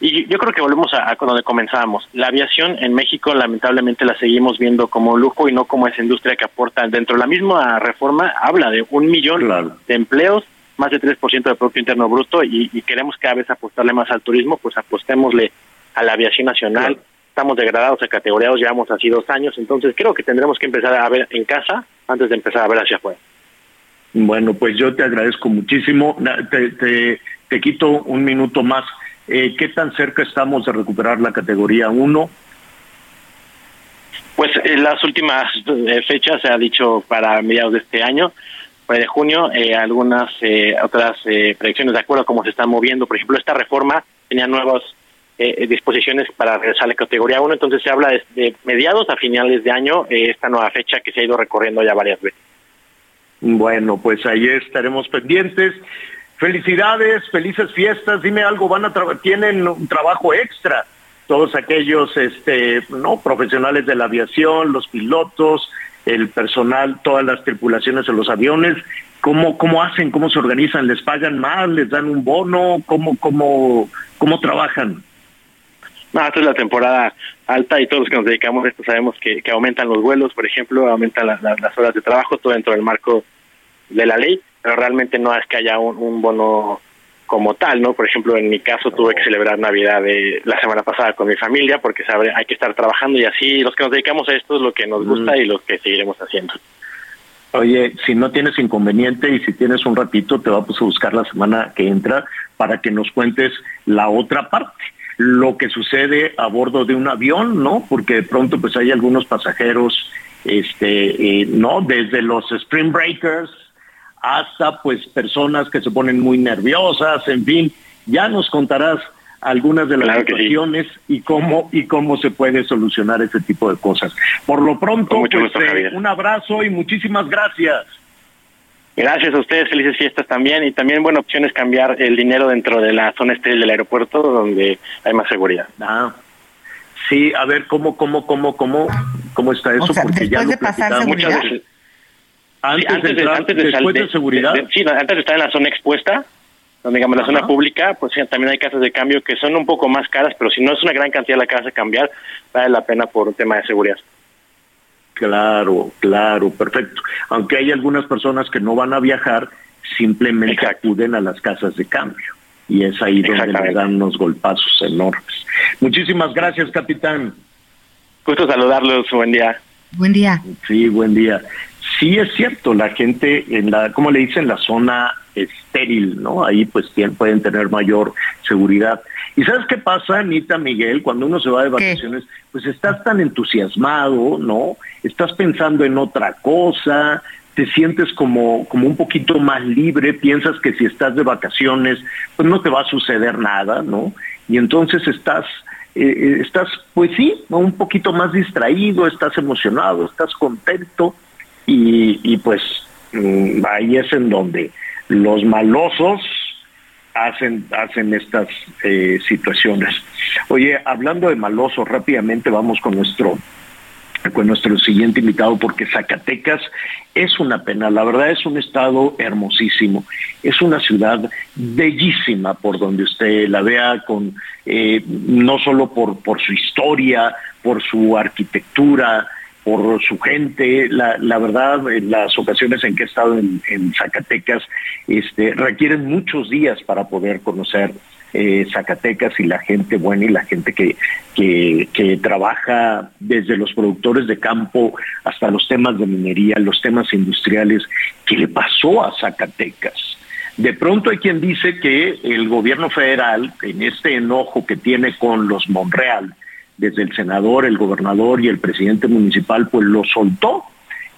y yo creo que volvemos a, donde comenzábamos. La aviación en México lamentablemente la seguimos viendo como lujo y no como esa industria que aporta. Dentro de la misma reforma habla de un millón de empleos, más de 3% del Producto Interno Bruto y, queremos cada vez apostarle más al turismo, pues apostémosle a la aviación nacional. Estamos degradados a categorías, llevamos así dos años, entonces creo que tendremos que empezar a ver en casa antes de empezar a ver hacia afuera. Bueno, pues yo te agradezco muchísimo. Te, te, te quito un minuto más. Eh, ¿Qué tan cerca estamos de recuperar la categoría 1? Pues en las últimas eh, fechas se ha dicho para mediados de este año, para de junio, eh, algunas otras predicciones de acuerdo a cómo se están moviendo. Por ejemplo, esta reforma tenía nuevas disposiciones para regresar a la categoría 1, entonces se habla de, mediados a finales de año esta nueva fecha que se ha ido recorriendo ya varias veces. Bueno, pues ahí estaremos pendientes. Felicidades, felices fiestas. Dime algo, van a tienen un trabajo extra todos aquellos este no profesionales de la aviación, los pilotos, el personal, todas las tripulaciones de los aviones, ¿cómo cómo hacen? ¿Cómo se organizan? ¿Les pagan más? ¿Les dan un bono? ¿Cómo cómo cómo trabajan? Esta es la temporada alta y todos los que nos dedicamos a esto sabemos que, aumentan los vuelos, por ejemplo, aumentan las horas de trabajo, todo dentro del marco de la ley pero realmente no es que haya un, bono como tal, ¿no? Por ejemplo, en mi caso tuve que celebrar Navidad de la semana pasada con mi familia porque sabe, hay que estar trabajando y así los que nos dedicamos a esto es lo que nos gusta mm. y lo que seguiremos haciendo. Oye, si no tienes inconveniente y si tienes un ratito, te vamos a buscar la semana que entra para que nos cuentes la otra parte, lo que sucede a bordo de un avión, ¿no? Porque de pronto pues hay algunos pasajeros, este, eh, ¿no? Desde los Spring Breakers, hasta pues personas que se ponen muy nerviosas, en fin, ya nos contarás algunas de las situaciones y cómo y cómo se puede solucionar ese tipo de cosas. Por lo pronto, pues, eh, un abrazo y muchísimas gracias. Gracias a ustedes, felices fiestas también y también buena opción es cambiar el dinero dentro de la zona estéril del aeropuerto donde hay más seguridad. Ah. Sí, a ver cómo cómo cómo cómo cómo está eso porque ya de pasar seguridad. Antes, de, antes de, después de, seguridad. sí, antes de estar en la zona expuesta, donde digamos la zona pública, pues también hay casas de cambio que son un poco más caras, pero si no es una gran cantidad la casa de cambiar, vale la pena por un tema de seguridad. Claro, claro, perfecto. Aunque hay algunas personas que no van a viajar, simplemente acuden a las casas de cambio. Y es ahí donde le dan unos golpazos enormes. Muchísimas gracias, capitán. Gusto saludarlos, buen día. Buen día. Sí, buen día. Sí es cierto, la gente en la, como le dicen, la zona estéril, ¿no? Ahí pues pueden tener mayor seguridad. ¿Y sabes qué pasa, Anita Miguel? Cuando uno se va de vacaciones, pues estás tan entusiasmado, ¿no? Estás pensando en otra cosa, te sientes como, como un poquito más libre, piensas que si estás de vacaciones, pues no te va a suceder nada, ¿no? Y entonces estás, eh, eh, estás, pues sí, un poquito más distraído, estás emocionado, estás contento y, pues mm, ahí es en donde los malosos hacen, hacen estas eh, situaciones. Oye, hablando de malosos, rápidamente vamos con nuestro con nuestro siguiente invitado porque Zacatecas es una pena, la verdad es un estado hermosísimo, es una ciudad bellísima por donde usted la vea, con eh, no solo por, por su historia, por su arquitectura, por su gente. La, la, verdad, en las ocasiones en que he estado en, Zacatecas, este, requieren muchos días para poder conocer eh, Zacatecas y la gente buena y la gente que, que, que, trabaja desde los productores de campo hasta los temas de minería, los temas industriales. ¿Qué le pasó a Zacatecas? De pronto hay quien dice que el gobierno federal, en este enojo que tiene con los Monreal, desde el senador, el gobernador y el presidente municipal, pues lo soltó,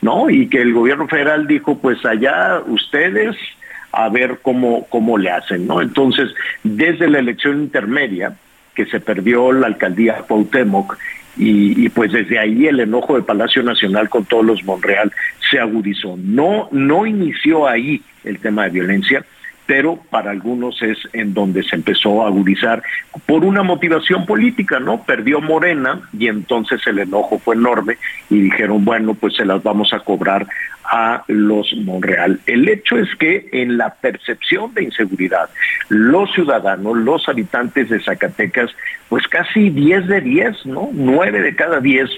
¿no? Y que el gobierno federal dijo, pues allá ustedes a ver cómo, cómo le hacen, ¿no? Entonces, desde la elección intermedia, que se perdió la alcaldía Cuauhtémoc, y, y, pues desde ahí el enojo de Palacio Nacional con todos los Monreal se agudizó. No, no inició ahí el tema de violencia, pero para algunos es en donde se empezó a agudizar por una motivación política, ¿no? Perdió Morena y entonces el enojo fue enorme y dijeron, bueno, pues se las vamos a cobrar a los Monreal. El hecho es que en la percepción de inseguridad, los ciudadanos, los habitantes de Zacatecas, pues casi 10 de 10, ¿no? 9 de cada 10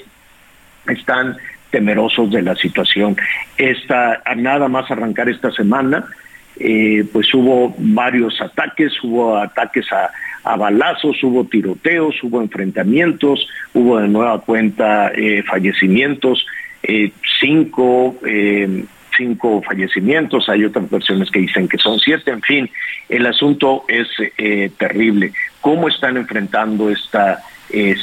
están temerosos de la situación. Esta, a nada más arrancar esta semana, eh, pues hubo varios ataques, hubo ataques a, a, balazos, hubo tiroteos, hubo enfrentamientos, hubo de nueva cuenta eh, fallecimientos, eh, cinco, cinco fallecimientos, hay otras versiones que dicen que son siete, en fin, el asunto es terrible. ¿Cómo están enfrentando esta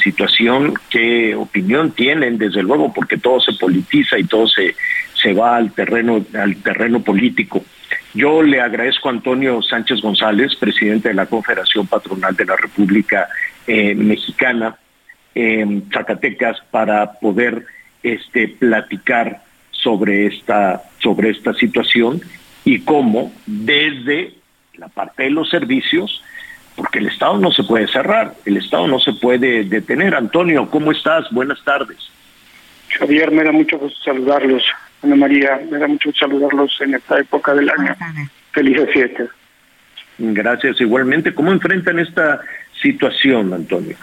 situación? ¿Qué opinión tienen? Desde luego, porque todo se politiza y todo se, se va al terreno, al terreno político. Yo le agradezco a Antonio Sánchez González, presidente de la Confederación Patronal de la República eh, Mexicana, en Zacatecas, para poder este, platicar sobre esta, sobre esta situación y cómo desde la parte de los servicios, porque el Estado no se puede cerrar, el Estado no se puede detener. Antonio, ¿cómo estás? Buenas tardes. Javier, me da mucho gusto saludarlos. Ana María, me da mucho saludarlos en esta época del año. Felices fiestas. Gracias, igualmente. ¿Cómo enfrentan esta situación, Antonio?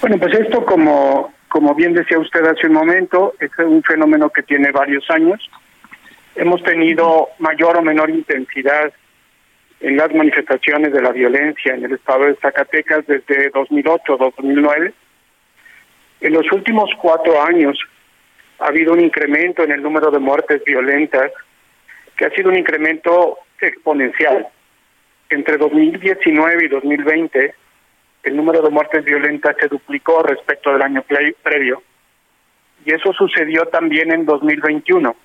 Bueno, pues esto, como, como bien decía usted hace un momento, es un fenómeno que tiene varios años. Hemos tenido mayor o menor intensidad en las manifestaciones de la violencia en el estado de Zacatecas desde 2008-2009. En los últimos cuatro años ha habido un incremento en el número de muertes violentas que ha sido un incremento exponencial. Entre 2019 y 2020, el número de muertes violentas se duplicó respecto del año previo. Y eso sucedió también en 2021.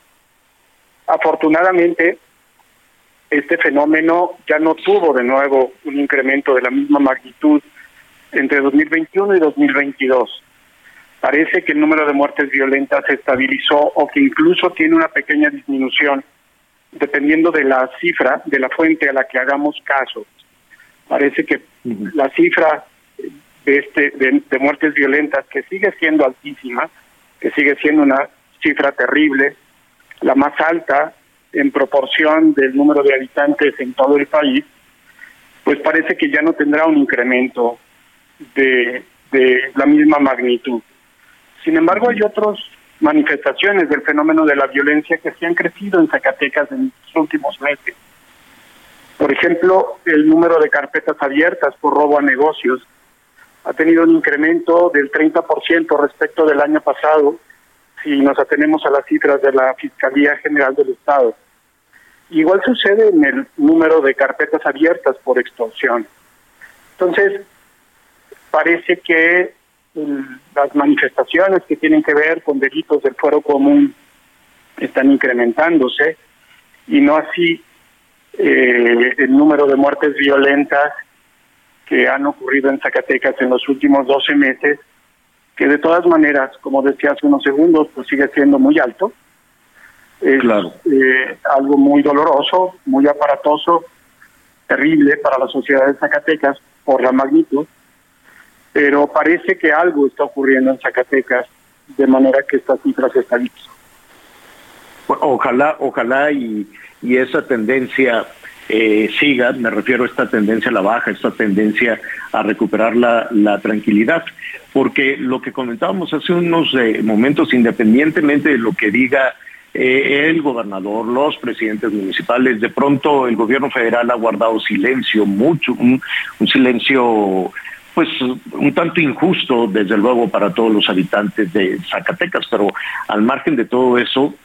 Afortunadamente, este fenómeno ya no tuvo de nuevo un incremento de la misma magnitud entre 2021 y 2022 parece que el número de muertes violentas se estabilizó o que incluso tiene una pequeña disminución, dependiendo de la cifra, de la fuente a la que hagamos caso. Parece que la cifra de, este, de, de muertes violentas, que sigue siendo altísima, que sigue siendo una cifra terrible, la más alta en proporción del número de habitantes en todo el país, pues parece que ya no tendrá un incremento de, de la misma magnitud. Sin embargo, hay otras manifestaciones del fenómeno de la violencia que se han crecido en Zacatecas en los últimos meses. Por ejemplo, el número de carpetas abiertas por robo a negocios ha tenido un incremento del 30% respecto del año pasado si nos atenemos a las cifras de la Fiscalía General del Estado. Igual sucede en el número de carpetas abiertas por extorsión. Entonces, parece que las manifestaciones que tienen que ver con delitos del fuero común están incrementándose y no así eh, el número de muertes violentas que han ocurrido en Zacatecas en los últimos 12 meses, que de todas maneras, como decía hace unos segundos, pues sigue siendo muy alto. Es claro. eh, algo muy doloroso, muy aparatoso, terrible para la sociedad de Zacatecas por la magnitud pero parece que algo está ocurriendo en Zacatecas de manera que estas cifras estabilicen. Ojalá, ojalá y, y esa tendencia eh, siga, me refiero a esta tendencia a la baja, esta tendencia a recuperar la, la tranquilidad, porque lo que comentábamos hace unos eh, momentos, independientemente de lo que diga eh, el gobernador, los presidentes municipales, de pronto el gobierno federal ha guardado silencio, mucho, un silencio pues un tanto injusto, desde luego, para todos los habitantes de Zacatecas, pero al margen de todo eso,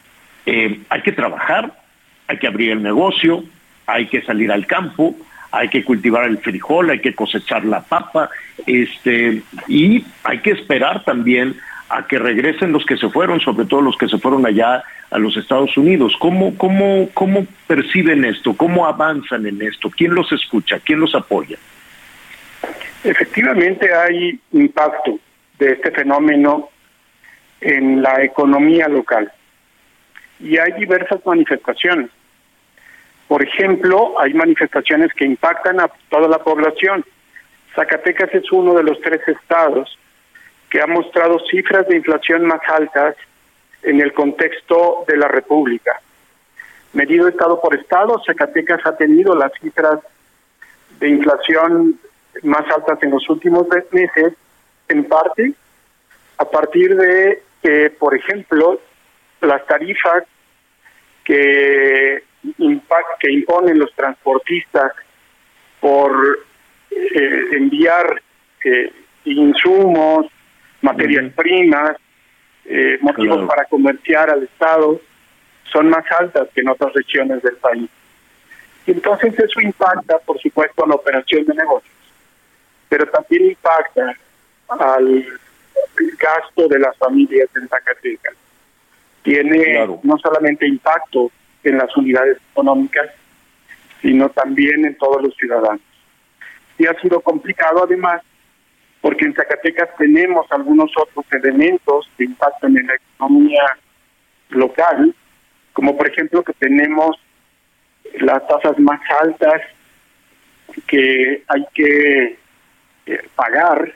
eh, hay que trabajar, hay que abrir el negocio, hay que salir al campo, hay que cultivar el frijol, hay que cosechar la papa, este, y hay que esperar también a que regresen los que se fueron, sobre todo los que se fueron allá a los Estados Unidos. ¿Cómo, cómo, cómo perciben esto? ¿Cómo avanzan en esto? ¿Quién los escucha? ¿Quién los apoya? Efectivamente hay impacto de este fenómeno en la economía local y hay diversas manifestaciones. Por ejemplo, hay manifestaciones que impactan a toda la población. Zacatecas es uno de los tres estados que ha mostrado cifras de inflación más altas en el contexto de la República. Medido estado por estado, Zacatecas ha tenido las cifras de inflación más altas en los últimos meses, en parte a partir de que, por ejemplo, las tarifas que que imponen los transportistas por eh, enviar eh, insumos, materias primas, eh, motivos para comerciar al Estado, son más altas que en otras regiones del país. Entonces eso impacta, por supuesto, a la operación de negocios, pero también impacta al gasto de las familias en Zacatecas. Tiene no solamente impacto en las unidades económicas, sino también en todos los ciudadanos. Y ha sido complicado además porque en Zacatecas tenemos algunos otros elementos que impactan en la economía local, como por ejemplo que tenemos las tasas más altas que hay que eh, pagar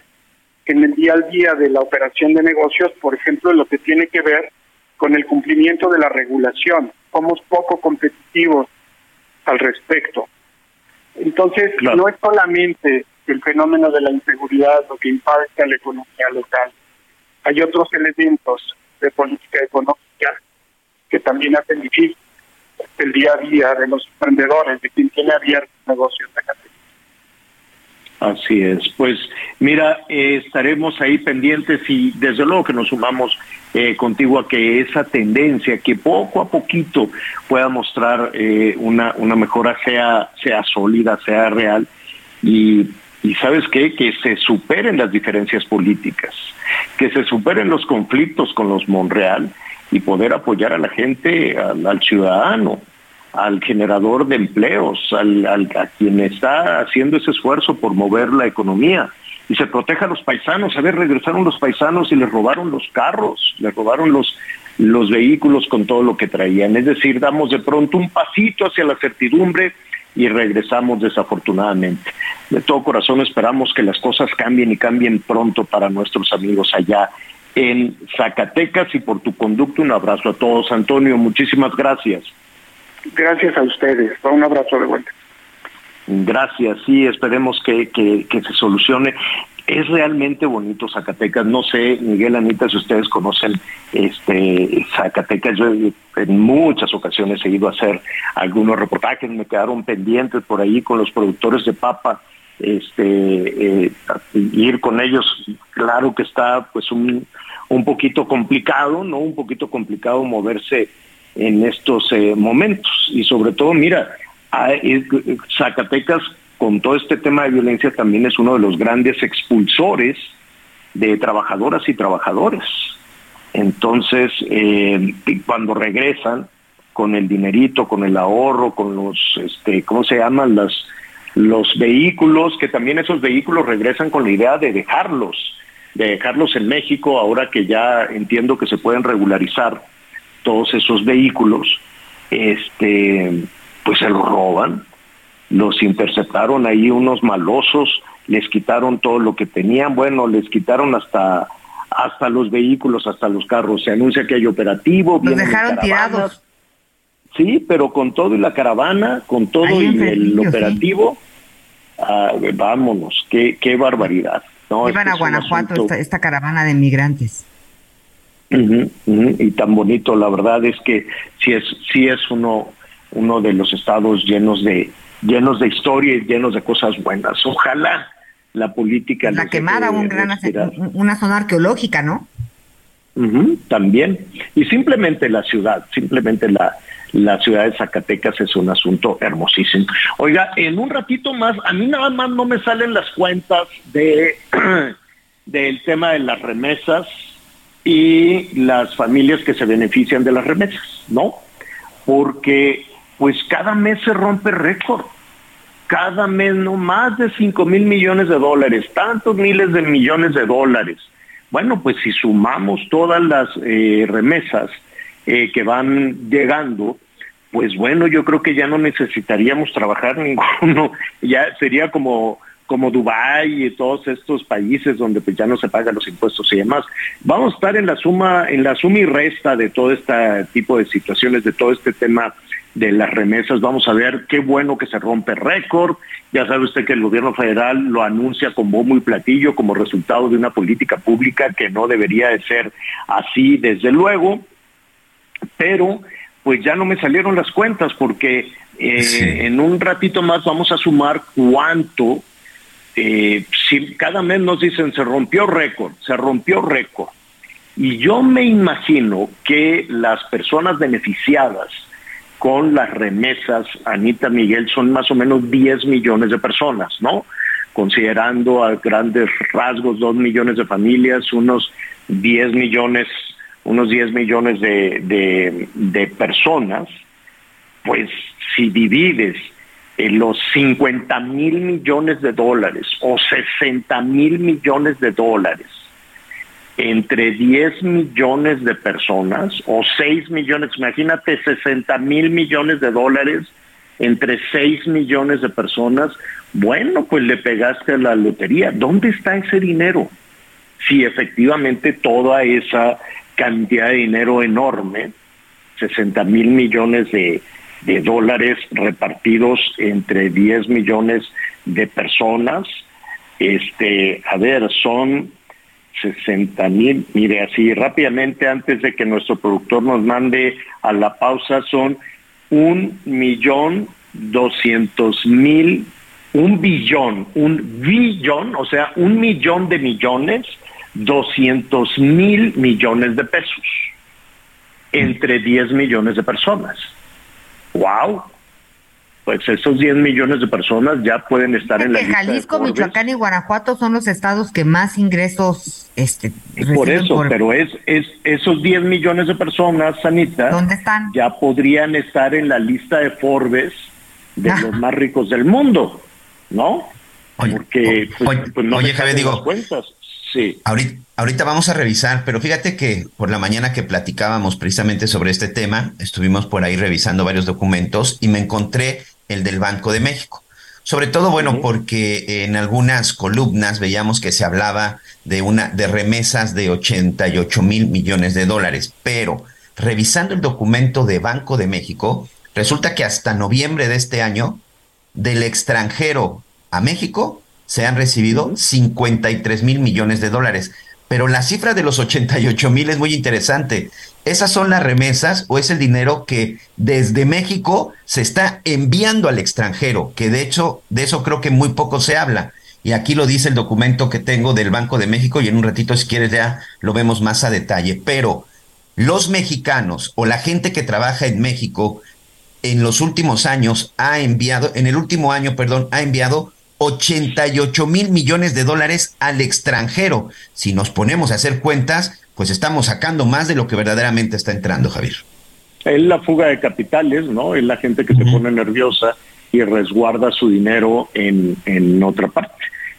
en el día al día de la operación de negocios, por ejemplo, lo que tiene que ver con el cumplimiento de la regulación somos poco competitivos al respecto. Entonces, no es solamente el fenómeno de la inseguridad lo que impacta la economía local. Hay otros elementos de política económica que también hacen difícil el día a día de los emprendedores, de quien tiene abiertos negocios de Así es. Pues mira, eh, estaremos ahí pendientes y desde luego que nos sumamos eh, contigo a que esa tendencia, que poco a poquito pueda mostrar eh, una, una mejora, sea, sea sólida, sea real y, y sabes qué, que se superen las diferencias políticas, que se superen los conflictos con los Monreal y poder apoyar a la gente, al ciudadano al generador de empleos, al, a quien está haciendo ese esfuerzo por mover la economía. Y se proteja a los paisanos. A ver, regresaron los paisanos y les robaron los carros, les robaron los, los vehículos con todo lo que traían. Es decir, damos de pronto un pasito hacia la certidumbre y regresamos desafortunadamente. De todo corazón esperamos que las cosas cambien y cambien pronto para nuestros amigos allá en Zacatecas y por tu conducto un abrazo a todos. Antonio, muchísimas gracias. Gracias a ustedes. Un abrazo de vuelta. Gracias, sí, esperemos que, que, se solucione. Es realmente bonito Zacatecas. No sé, Miguel Anita, si ustedes conocen este Zacatecas. Yo en muchas ocasiones he ido a hacer algunos reportajes, me quedaron pendientes por ahí con los productores de papa. Este, eh, ir con ellos, claro que está pues un, un poquito complicado, ¿no? Un poquito complicado moverse en estos eh, momentos. Y sobre todo, mira, Zacatecas con todo este tema de violencia también es uno de los grandes expulsores de trabajadoras y trabajadores. Entonces, eh, cuando regresan con el dinerito, con el ahorro, con los, este, ¿cómo se llaman? Las, los vehículos, que también esos vehículos regresan con la idea de dejarlos, de dejarlos en México, ahora que ya entiendo que se pueden regularizar todos esos vehículos, este, pues se los roban, los interceptaron ahí unos malosos, les quitaron todo lo que tenían, bueno, les quitaron hasta hasta los vehículos, hasta los carros. Se anuncia que hay operativo. Los dejaron tirados. Sí, pero con todo y la caravana, con todo y el operativo, ah, vámonos, qué, qué barbaridad. No, Iban a Guanajuato esta, caravana de migrantes. Y tan bonito, la verdad es que sí es, sí es uno, uno de los estados llenos de, llenos de historia y llenos de cosas buenas. Ojalá la política... La quemada, un gran, una zona arqueológica, ¿no? también. Y simplemente la ciudad, simplemente la, la ciudad de Zacatecas es un asunto hermosísimo. Oiga, en un ratito más, a mí nada más no me salen las cuentas de *clears throat* del tema de las remesas y las familias que se benefician de las remesas, ¿no? Porque pues cada mes se rompe récord cada mes no más de 5 mil millones de dólares, tantos miles de millones de dólares. Bueno, pues si sumamos todas las eh, remesas eh, que van llegando, pues bueno, yo creo que ya no necesitaríamos trabajar *laughs* ninguno, ya sería como como Dubái y todos estos países donde pues ya no se pagan los impuestos y demás. Vamos a estar en la suma, en la suma y resta de todo este tipo de situaciones, de todo este tema de las remesas. Vamos a ver qué bueno que se rompe récord. Ya sabe usted que el gobierno federal lo anuncia con bombo y platillo como resultado de una política pública que no debería de ser así, desde luego. Pero pues ya no me salieron las cuentas porque eh, en un ratito más vamos a sumar cuánto. Eh, si cada mes nos dicen se rompió récord, se rompió récord. Y yo me imagino que las personas beneficiadas con las remesas, Anita Miguel, son más o menos 10 millones de personas, ¿no? Considerando a grandes rasgos 2 millones de familias, unos 10 millones, unos 10 millones de, de, personas, pues si divides en los 50 mil millones de dólares o 60 mil millones de dólares entre 10 millones de personas o 6 millones, imagínate 60 mil millones de dólares entre 6 millones de personas, bueno, pues le pegaste a la lotería. ¿Dónde está ese dinero? Si efectivamente toda esa cantidad de dinero enorme, 60 mil millones de, de dólares repartidos entre 10 millones de personas, este, a ver, son 60 mil. Mire, así rápidamente, antes de que nuestro productor nos mande a la pausa, son un millón doscientos mil, un billón, un billón, o sea, un millón de millones, doscientos mil millones de pesos entre 10 millones de personas. ¡Wow! pues esos 10 millones de personas ya pueden estar en la lista Jalisco, Michoacán y Guanajuato son los estados que más ingresos este por eso, pero es, es esos 10 millones de personas, Sanita, ¿dónde están? Ya podrían estar en la lista de Forbes de ah. los más ricos del mundo, ¿no? Porque pues, pues no oye Javier, digo, cuentas. Sí. Ahorita, ahorita vamos a revisar, pero fíjate que por la mañana que platicábamos precisamente sobre este tema, estuvimos por ahí revisando varios documentos y me encontré el del Banco de México. Sobre todo, bueno, porque en algunas columnas veíamos que se hablaba de una de remesas de 88 mil millones de dólares, pero revisando el documento de Banco de México, resulta que hasta noviembre de este año, del extranjero a México, se han recibido 53 mil millones de dólares. Pero la cifra de los 88 mil es muy interesante. ¿Esas son las remesas o es el dinero que desde México se está enviando al extranjero? Que de hecho, de eso creo que muy poco se habla. Y aquí lo dice el documento que tengo del Banco de México y en un ratito, si quieres, ya lo vemos más a detalle. Pero los mexicanos o la gente que trabaja en México en los últimos años ha enviado, en el último año, perdón, ha enviado 88 mil millones de dólares al extranjero. Si nos ponemos a hacer cuentas, pues estamos sacando más de lo que verdaderamente está entrando, Javier. Es la fuga de capitales, ¿no? Es la gente que se pone nerviosa y resguarda su dinero en, en otra parte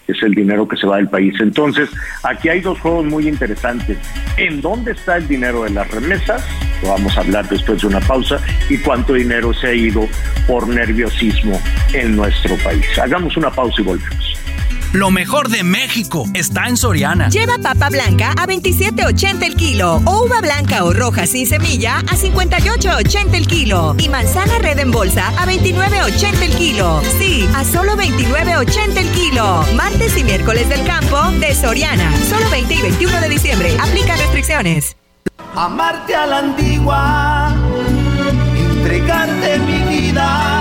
es el dinero que se va del país. Entonces, aquí hay dos juegos muy interesantes. ¿En dónde está el dinero de las remesas? Lo vamos a hablar después de una pausa. ¿Y cuánto dinero se ha ido por nerviosismo en nuestro país? Hagamos una pausa y volvemos. Lo mejor de México está en Soriana. Lleva papa blanca a 27.80 el kilo o uva blanca o roja sin semilla a 58.80 el kilo y manzana red en bolsa a 29.80 el kilo. Sí, a solo 29.80 el kilo. Martes y miércoles del campo de Soriana. Solo 20 y 21 de diciembre. Aplica restricciones. Amarte a la antigua, entregarte mi vida,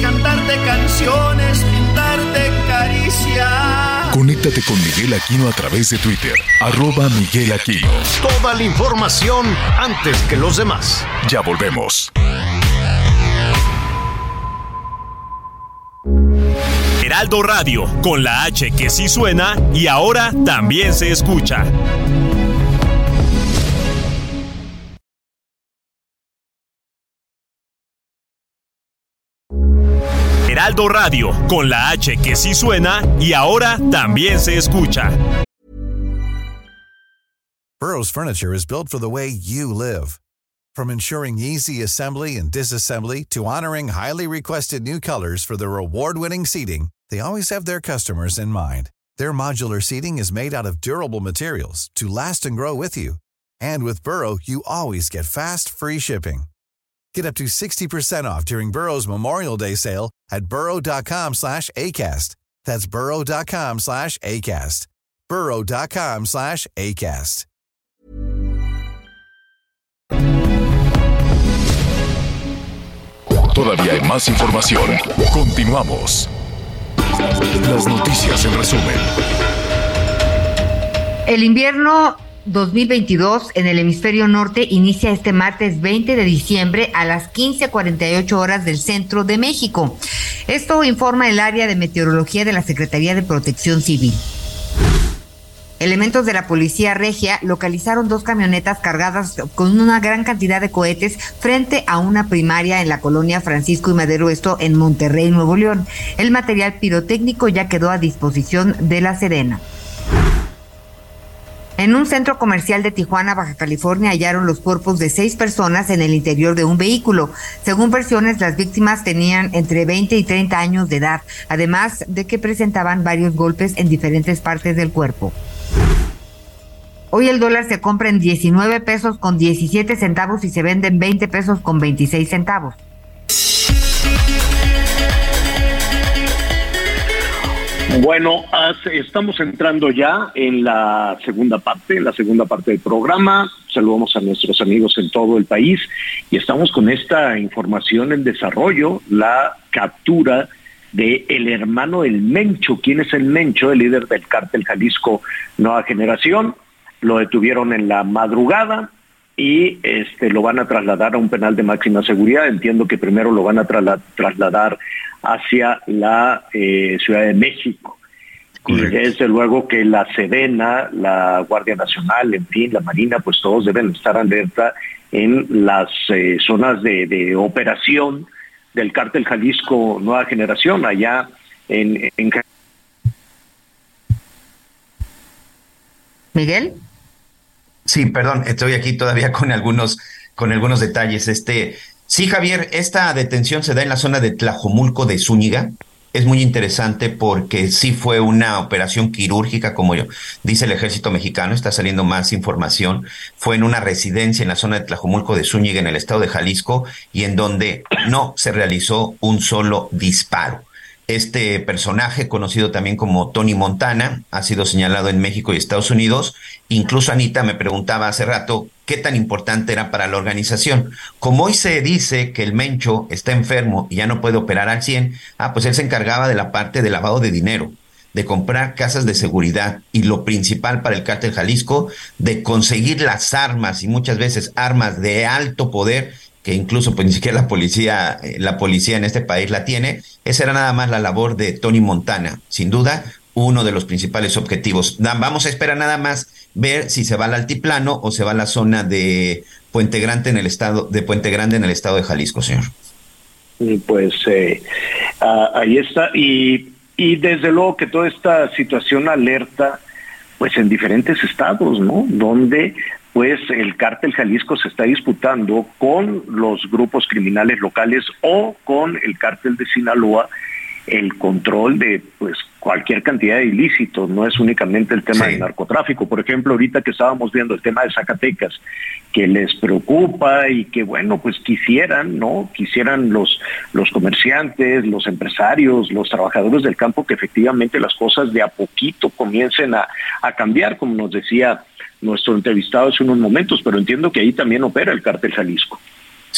cantarte canciones, pintarte caricias. Conéctate con Miguel Aquino a través de Twitter, arroba Miguel Aquino. Toda la información antes que los demás. Ya volvemos. Heraldo Radio, con la H que sí suena y ahora también se escucha. Heraldo Radio, con la H que sí suena y ahora también se escucha. Burroughs Furniture is built for the way you live. From ensuring easy assembly and disassembly to honoring highly requested new colors for their award-winning seating, they always have their customers in mind. Their modular seating is made out of durable materials to last and grow with you. And with Burrow, you always get fast, free shipping. Get up to 60% off during Burrow's Memorial Day sale at burrow.com slash ACAST. That's burrow.com slash ACAST. burrow.com slash ACAST. Todavía hay más información. Continuamos. Las noticias en resumen. El invierno 2022 en el hemisferio norte inicia este martes 20 de diciembre a las 15:48 horas del centro de México. Esto informa el área de meteorología de la Secretaría de Protección Civil. Elementos de la policía regia localizaron dos camionetas cargadas con una gran cantidad de cohetes frente a una primaria en la colonia Francisco y Madero, esto en Monterrey, Nuevo León. El material pirotécnico ya quedó a disposición de la Serena. En un centro comercial de Tijuana, Baja California, hallaron los cuerpos de seis personas en el interior de un vehículo. Según versiones, las víctimas tenían entre 20 y 30 años de edad, además de que presentaban varios golpes en diferentes partes del cuerpo. Hoy el dólar se compra en 19 pesos con 17 centavos y se vende en 20 pesos con 26 centavos. Bueno, estamos entrando ya en la segunda parte, en la segunda parte del programa. Saludamos a nuestros amigos en todo el país y estamos con esta información en desarrollo, la captura de el hermano del Mencho. ¿Quién es el Mencho? El líder del cártel Jalisco Nueva Generación. Lo detuvieron en la madrugada y este lo van a trasladar a un penal de máxima seguridad. Entiendo que primero lo van a trasladar hacia la eh, Ciudad de México. Y desde luego que la Sedena, la Guardia Nacional, en fin, la Marina, pues todos deben estar alerta en las eh, zonas de, de, operación del cártel Jalisco Nueva Generación, allá en, en... Miguel. Sí, perdón, estoy aquí todavía con algunos, con algunos detalles. Este, sí, Javier, esta detención se da en la zona de Tlajomulco de Zúñiga. Es muy interesante porque sí fue una operación quirúrgica, como yo, dice el ejército mexicano, está saliendo más información. Fue en una residencia en la zona de Tlajomulco de Zúñiga, en el estado de Jalisco, y en donde no se realizó un solo disparo. Este personaje, conocido también como Tony Montana, ha sido señalado en México y Estados Unidos. Incluso Anita me preguntaba hace rato qué tan importante era para la organización. Como hoy se dice que el Mencho está enfermo y ya no puede operar al 100, ah, pues él se encargaba de la parte de lavado de dinero, de comprar casas de seguridad y lo principal para el cártel Jalisco, de conseguir las armas y muchas veces armas de alto poder que incluso pues ni siquiera la policía, eh, la policía en este país la tiene, esa era nada más la labor de Tony Montana, sin duda uno de los principales objetivos. Vamos a esperar nada más ver si se va al altiplano o se va a la zona de Puente Grande en el estado de Puente Grande en el estado de Jalisco, señor. Pues eh, ahí está y y desde luego que toda esta situación alerta pues en diferentes estados, ¿no? Donde pues el cártel Jalisco se está disputando con los grupos criminales locales o con el cártel de Sinaloa el control de pues cualquier cantidad de ilícitos, no es únicamente el tema del narcotráfico. Por ejemplo, ahorita que estábamos viendo el tema de Zacatecas, que les preocupa y que bueno, pues quisieran, ¿no? Quisieran los los comerciantes, los empresarios, los trabajadores del campo que efectivamente las cosas de a poquito comiencen a, a cambiar, como nos decía nuestro entrevistado hace unos momentos, pero entiendo que ahí también opera el cártel Jalisco.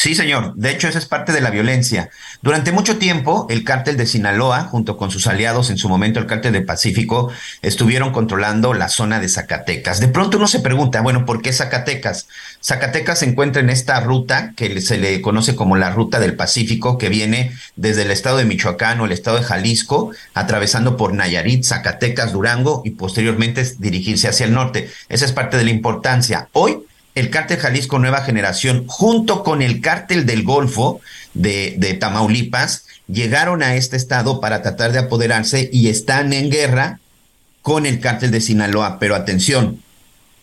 Sí, señor. De hecho, esa es parte de la violencia. Durante mucho tiempo, el cártel de Sinaloa, junto con sus aliados, en su momento el cártel de Pacífico, estuvieron controlando la zona de Zacatecas. De pronto uno se pregunta, bueno, ¿por qué Zacatecas? Zacatecas se encuentra en esta ruta que se le conoce como la ruta del Pacífico, que viene desde el estado de Michoacán o el estado de Jalisco, atravesando por Nayarit, Zacatecas, Durango y posteriormente dirigirse hacia el norte. Esa es parte de la importancia. Hoy, el cártel Jalisco Nueva Generación, junto con el cártel del Golfo de, Tamaulipas, llegaron a este estado para tratar de apoderarse y están en guerra con el cártel de Sinaloa. Pero atención,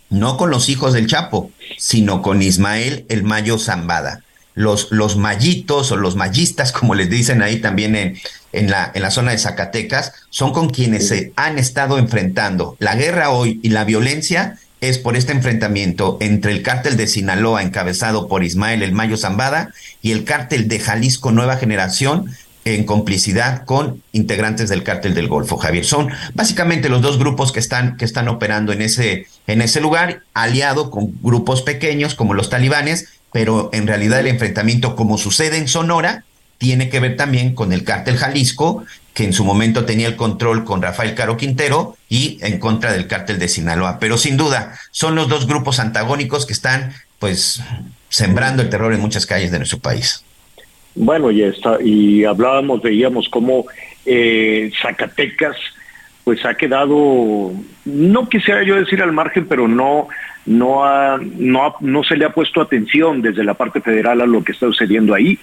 no con los hijos del Chapo, sino con Ismael el Mayo Zambada. Los, los mallitos o los mallistas, como les dicen ahí también en, en, la, en la zona de Zacatecas, son con quienes se han estado enfrentando. La guerra hoy y la violencia es por este enfrentamiento entre el cártel de Sinaloa encabezado por Ismael El Mayo Zambada y el cártel de Jalisco Nueva Generación en complicidad con integrantes del cártel del Golfo, Javier. Son básicamente los dos grupos que están, que están operando en ese, en ese lugar, aliado con grupos pequeños como los talibanes, pero en realidad el enfrentamiento, como sucede en Sonora, tiene que ver también con el cártel Jalisco, que en su momento tenía el control con Rafael Caro Quintero y en contra del cártel de Sinaloa. Pero sin duda, son los dos grupos antagónicos que están, pues, sembrando el terror en muchas calles de nuestro país. Bueno, y, está, y hablábamos, veíamos cómo eh, Zacatecas, pues ha quedado, no quisiera yo decir al margen, pero no, no, ha, no, no se le ha puesto atención desde la parte federal a lo que está sucediendo ahí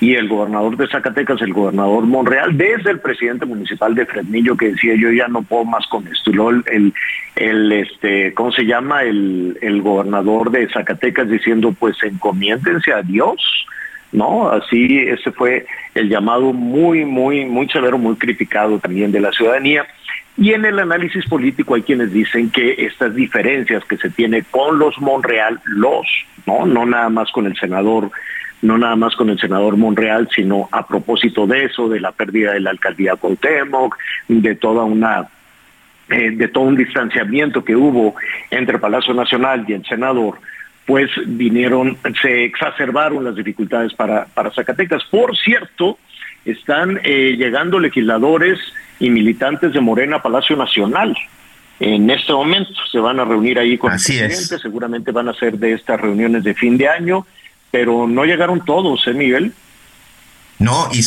y el gobernador de Zacatecas, el gobernador Monreal, desde el presidente municipal de Fresnillo que decía yo ya no puedo más con esto, y luego el, el este, ¿cómo se llama? El, el gobernador de Zacatecas diciendo pues encomiéndense a Dios, ¿no? Así ese fue el llamado muy, muy, muy severo, muy criticado también de la ciudadanía. Y en el análisis político hay quienes dicen que estas diferencias que se tiene con los Monreal, los, ¿no? No nada más con el senador no nada más con el senador Monreal, sino a propósito de eso, de la pérdida de la alcaldía Cuauhtémoc, de toda una eh, de todo un distanciamiento que hubo entre Palacio Nacional y el senador, pues vinieron, se exacerbaron las dificultades para, para Zacatecas. Por cierto, están eh, llegando legisladores y militantes de Morena a Palacio Nacional. En este momento se van a reunir ahí con Así el presidente, seguramente van a ser de estas reuniones de fin de año pero no llegaron todos, ¿eh, Miguel? No, y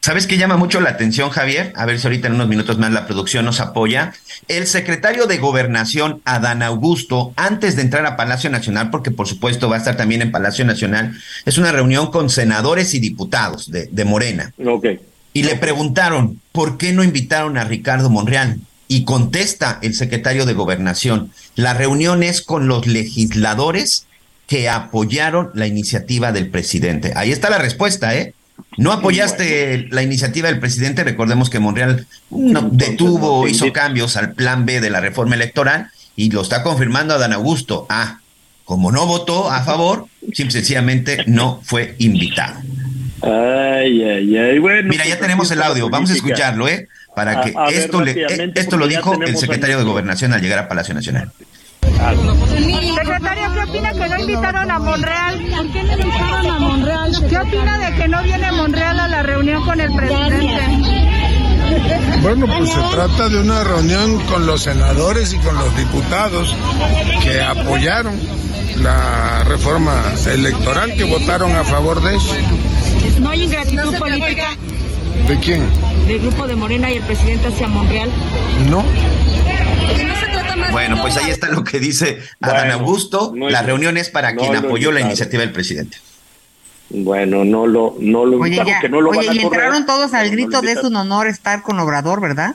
¿sabes qué llama mucho la atención, Javier? A ver si ahorita en unos minutos más la producción nos apoya. El secretario de Gobernación, Adán Augusto, antes de entrar a Palacio Nacional, porque por supuesto va a estar también en Palacio Nacional, es una reunión con senadores y diputados de, de Morena. Ok. Y le preguntaron, ¿por qué no invitaron a Ricardo Monreal? Y contesta el secretario de Gobernación, la reunión es con los legisladores que apoyaron la iniciativa del presidente. Ahí está la respuesta, ¿eh? No apoyaste la iniciativa del presidente, recordemos que Monreal no, detuvo, hizo cambios al plan B de la reforma electoral y lo está confirmando Adán Augusto. Ah, como no votó a favor, simple sencillamente no fue invitado. Ay, ay, ay, bueno. Mira, ya pues tenemos el audio, vamos a escucharlo, ¿eh? Para que a esto, le, rápidamente, esto lo dijo el secretario de Gobernación al llegar a Palacio Nacional. Secretario, ¿qué opina que no invitaron a Monreal? ¿Por qué no invitaron a Monreal? ¿Qué opina de que no viene Monreal a la reunión con el presidente? Bueno, pues se trata de una reunión con los senadores y con los diputados que apoyaron la reforma electoral, que votaron a favor de eso. ¿No hay ingratitud política ¿De quién? del grupo de Morena y el presidente hacia Monreal? No. Bueno, pues ahí está lo que dice Adán Bueno, Augusto. no la reunión es para no quien apoyó la iniciativa del presidente. Bueno, no lo, no lo Oye, invitaron, ya, que no lo oye, van a y correr, entraron todos al grito de es un honor estar con Obrador, ¿verdad?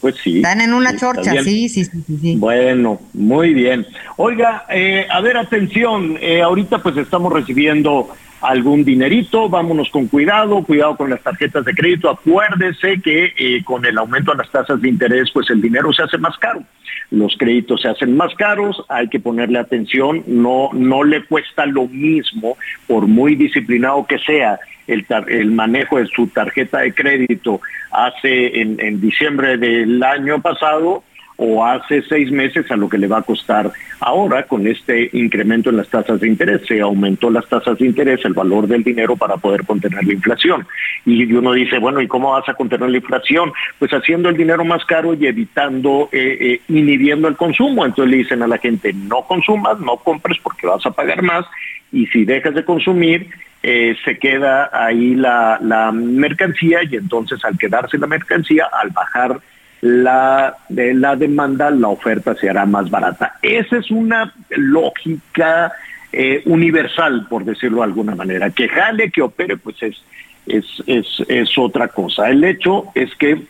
Pues sí. Están en una chorcha, sí, sí, sí, sí. Bueno, muy bien. Oiga, eh, a ver, atención, eh, ahorita pues estamos recibiendo algún dinerito, vámonos con cuidado, cuidado con las tarjetas de crédito, acuérdese que eh, con el aumento de las tasas de interés, pues el dinero se hace más caro, los créditos se hacen más caros, hay que ponerle atención, no, no le cuesta lo mismo, por muy disciplinado que sea, el, el manejo de su tarjeta de crédito hace en, en diciembre del año pasado, o hace seis meses a lo que le va a costar ahora con este incremento en las tasas de interés. Se aumentó las tasas de interés, el valor del dinero para poder contener la inflación. Y uno dice, bueno, ¿y cómo vas a contener la inflación? Pues haciendo el dinero más caro y evitando, eh, eh, inhibiendo el consumo. Entonces le dicen a la gente, no consumas, no compres porque vas a pagar más. Y si dejas de consumir, eh, se queda ahí la, la mercancía y entonces al quedarse la mercancía, al bajar la, de la demanda, la oferta se hará más barata. Esa es una lógica eh, universal, por decirlo de alguna manera. Que jale, que opere, pues es, es, es, es otra cosa. El hecho es que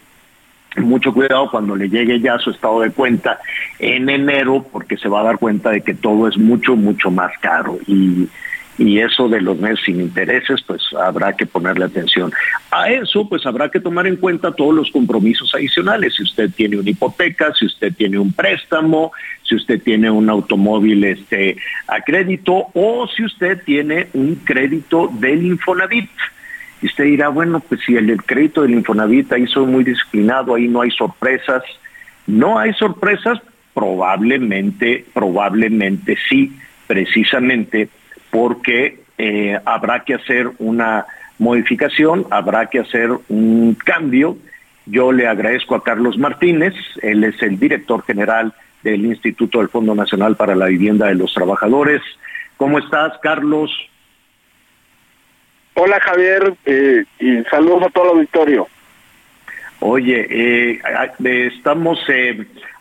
mucho cuidado cuando le llegue ya su estado de cuenta en enero, porque se va a dar cuenta de que todo es mucho, mucho más caro. Y y eso de los meses sin intereses, pues habrá que ponerle atención. A eso, pues habrá que tomar en cuenta todos los compromisos adicionales. Si usted tiene una hipoteca, si usted tiene un préstamo, si usted tiene un automóvil este, a crédito o si usted tiene un crédito del Infonavit. Y usted dirá, bueno, pues si el, el crédito del Infonavit ahí soy muy disciplinado, ahí no hay sorpresas. No hay sorpresas, probablemente, probablemente sí, precisamente porque eh, habrá que hacer una modificación, habrá que hacer un cambio. Yo le agradezco a Carlos Martínez, él es el director general del Instituto del Fondo Nacional para la Vivienda de los Trabajadores. ¿Cómo estás, Carlos? Hola, Javier, eh, y saludos a todo el auditorio. Oye, eh, estamos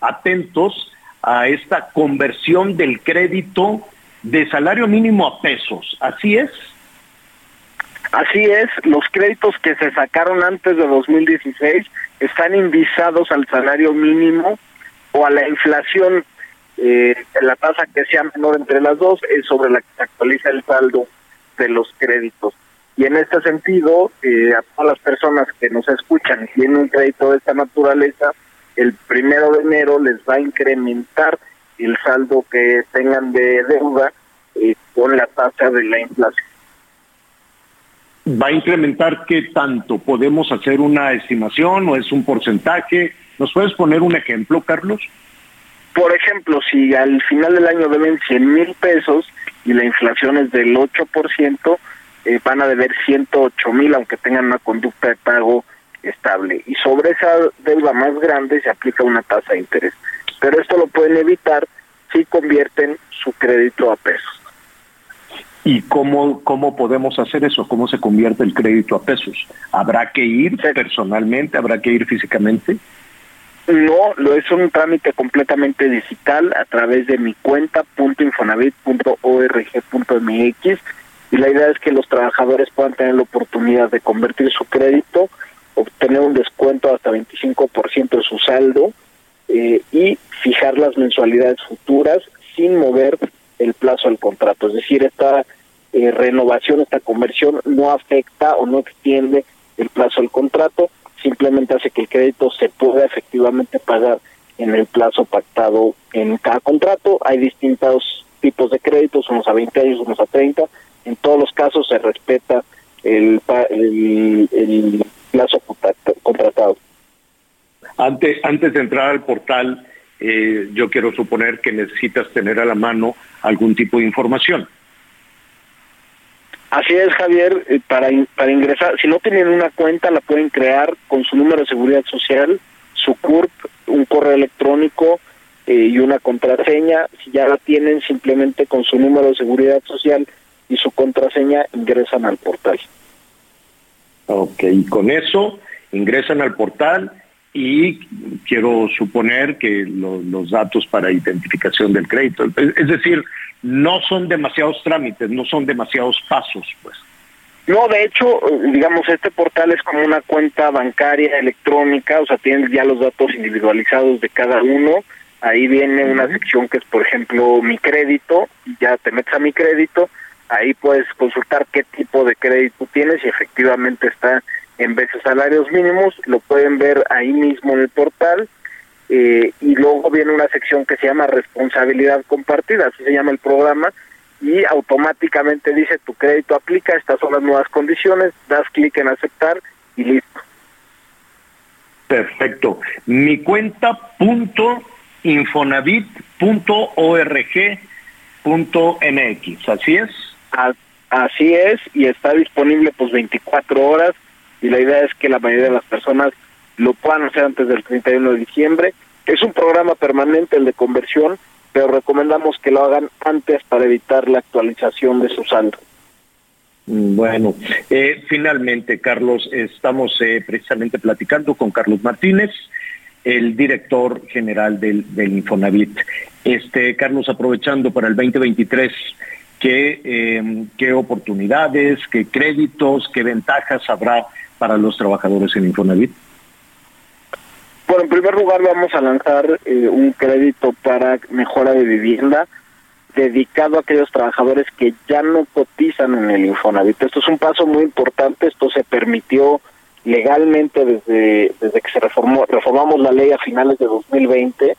atentos a esta conversión del crédito de salario mínimo a pesos, ¿así es? Así es, los créditos que se sacaron antes de 2016 están indizados al salario mínimo o a la inflación, eh, la tasa que sea menor entre las dos es sobre la que se actualiza el saldo de los créditos. Y en este sentido, eh, a todas las personas que nos escuchan y tienen un crédito de esta naturaleza, el primero de enero les va a incrementar el saldo que tengan de deuda eh, con la tasa de la inflación. ¿Va a incrementar qué tanto? ¿Podemos hacer una estimación o es un porcentaje? ¿Nos puedes poner un ejemplo, Carlos? Por ejemplo, si al final del año deben 100 mil pesos y la inflación es del 8%, eh, van a deber 108 mil aunque tengan una conducta de pago estable. Y sobre esa deuda más grande se aplica una tasa de interés. Pero esto lo pueden evitar si convierten su crédito a pesos. ¿Y cómo, cómo podemos hacer eso? ¿Cómo se convierte el crédito a pesos? ¿Habrá que ir personalmente? ¿Habrá que ir físicamente? No, lo es un trámite completamente digital a través de mi cuenta .infonavit.org.mx y la idea es que los trabajadores puedan tener la oportunidad de convertir su crédito, obtener un descuento hasta 25% de su saldo eh, y fijar las mensualidades futuras sin mover el plazo del contrato. Es decir, esta eh, renovación, esta conversión no afecta o no extiende el plazo del contrato, simplemente hace que el crédito se pueda efectivamente pagar en el plazo pactado en cada contrato. Hay distintos tipos de créditos, unos a 20 años, unos a 30. En todos los casos se respeta el, el, plazo contratado. Antes, antes de entrar al portal, eh, yo quiero suponer que necesitas tener a la mano algún tipo de información. Así es, Javier, eh, para, para ingresar, si no tienen una cuenta, la pueden crear con su número de seguridad social, su CURP, un correo electrónico eh, y una contraseña. Si ya la tienen, simplemente con su número de seguridad social y su contraseña ingresan al portal. Ok, y con eso ingresan al portal y quiero suponer que los datos para identificación del crédito. Es decir, no son demasiados trámites, no son demasiados pasos, pues. No, de hecho, digamos, este portal es como una cuenta bancaria electrónica, o sea, tienes ya los datos individualizados de cada uno. Ahí viene una sección que es, por ejemplo, mi crédito, y ya te metes a mi crédito, Ahí puedes consultar qué tipo de crédito tienes y efectivamente está en vez de salarios mínimos, lo pueden ver ahí mismo en el portal. Eh, y luego viene una sección que se llama responsabilidad compartida, así se llama el programa, y automáticamente dice tu crédito aplica, estas son las nuevas condiciones, das clic en aceptar y listo. Perfecto. Mi cuenta punto infonavit.org.mx, ¿así es? Así es, y está disponible pues 24 horas y la idea es que la mayoría de las personas lo puedan hacer antes del 31 de diciembre. Es un programa permanente el de conversión, pero recomendamos que lo hagan antes para evitar la actualización de su saldo. Mm, bueno, eh, finalmente, Carlos, estamos eh, precisamente platicando con Carlos Martínez, el director general del, Infonavit. Este, Carlos, aprovechando para el 2023, ¿qué, eh, ¿qué oportunidades, qué créditos, qué ventajas habrá para los trabajadores en Infonavit? Bueno, en primer lugar vamos a lanzar eh, un crédito para mejora de vivienda dedicado a aquellos trabajadores que ya no cotizan en el Infonavit. Esto es un paso muy importante, esto se permitió legalmente desde, desde que se reformó, reformamos la ley a finales de 2020,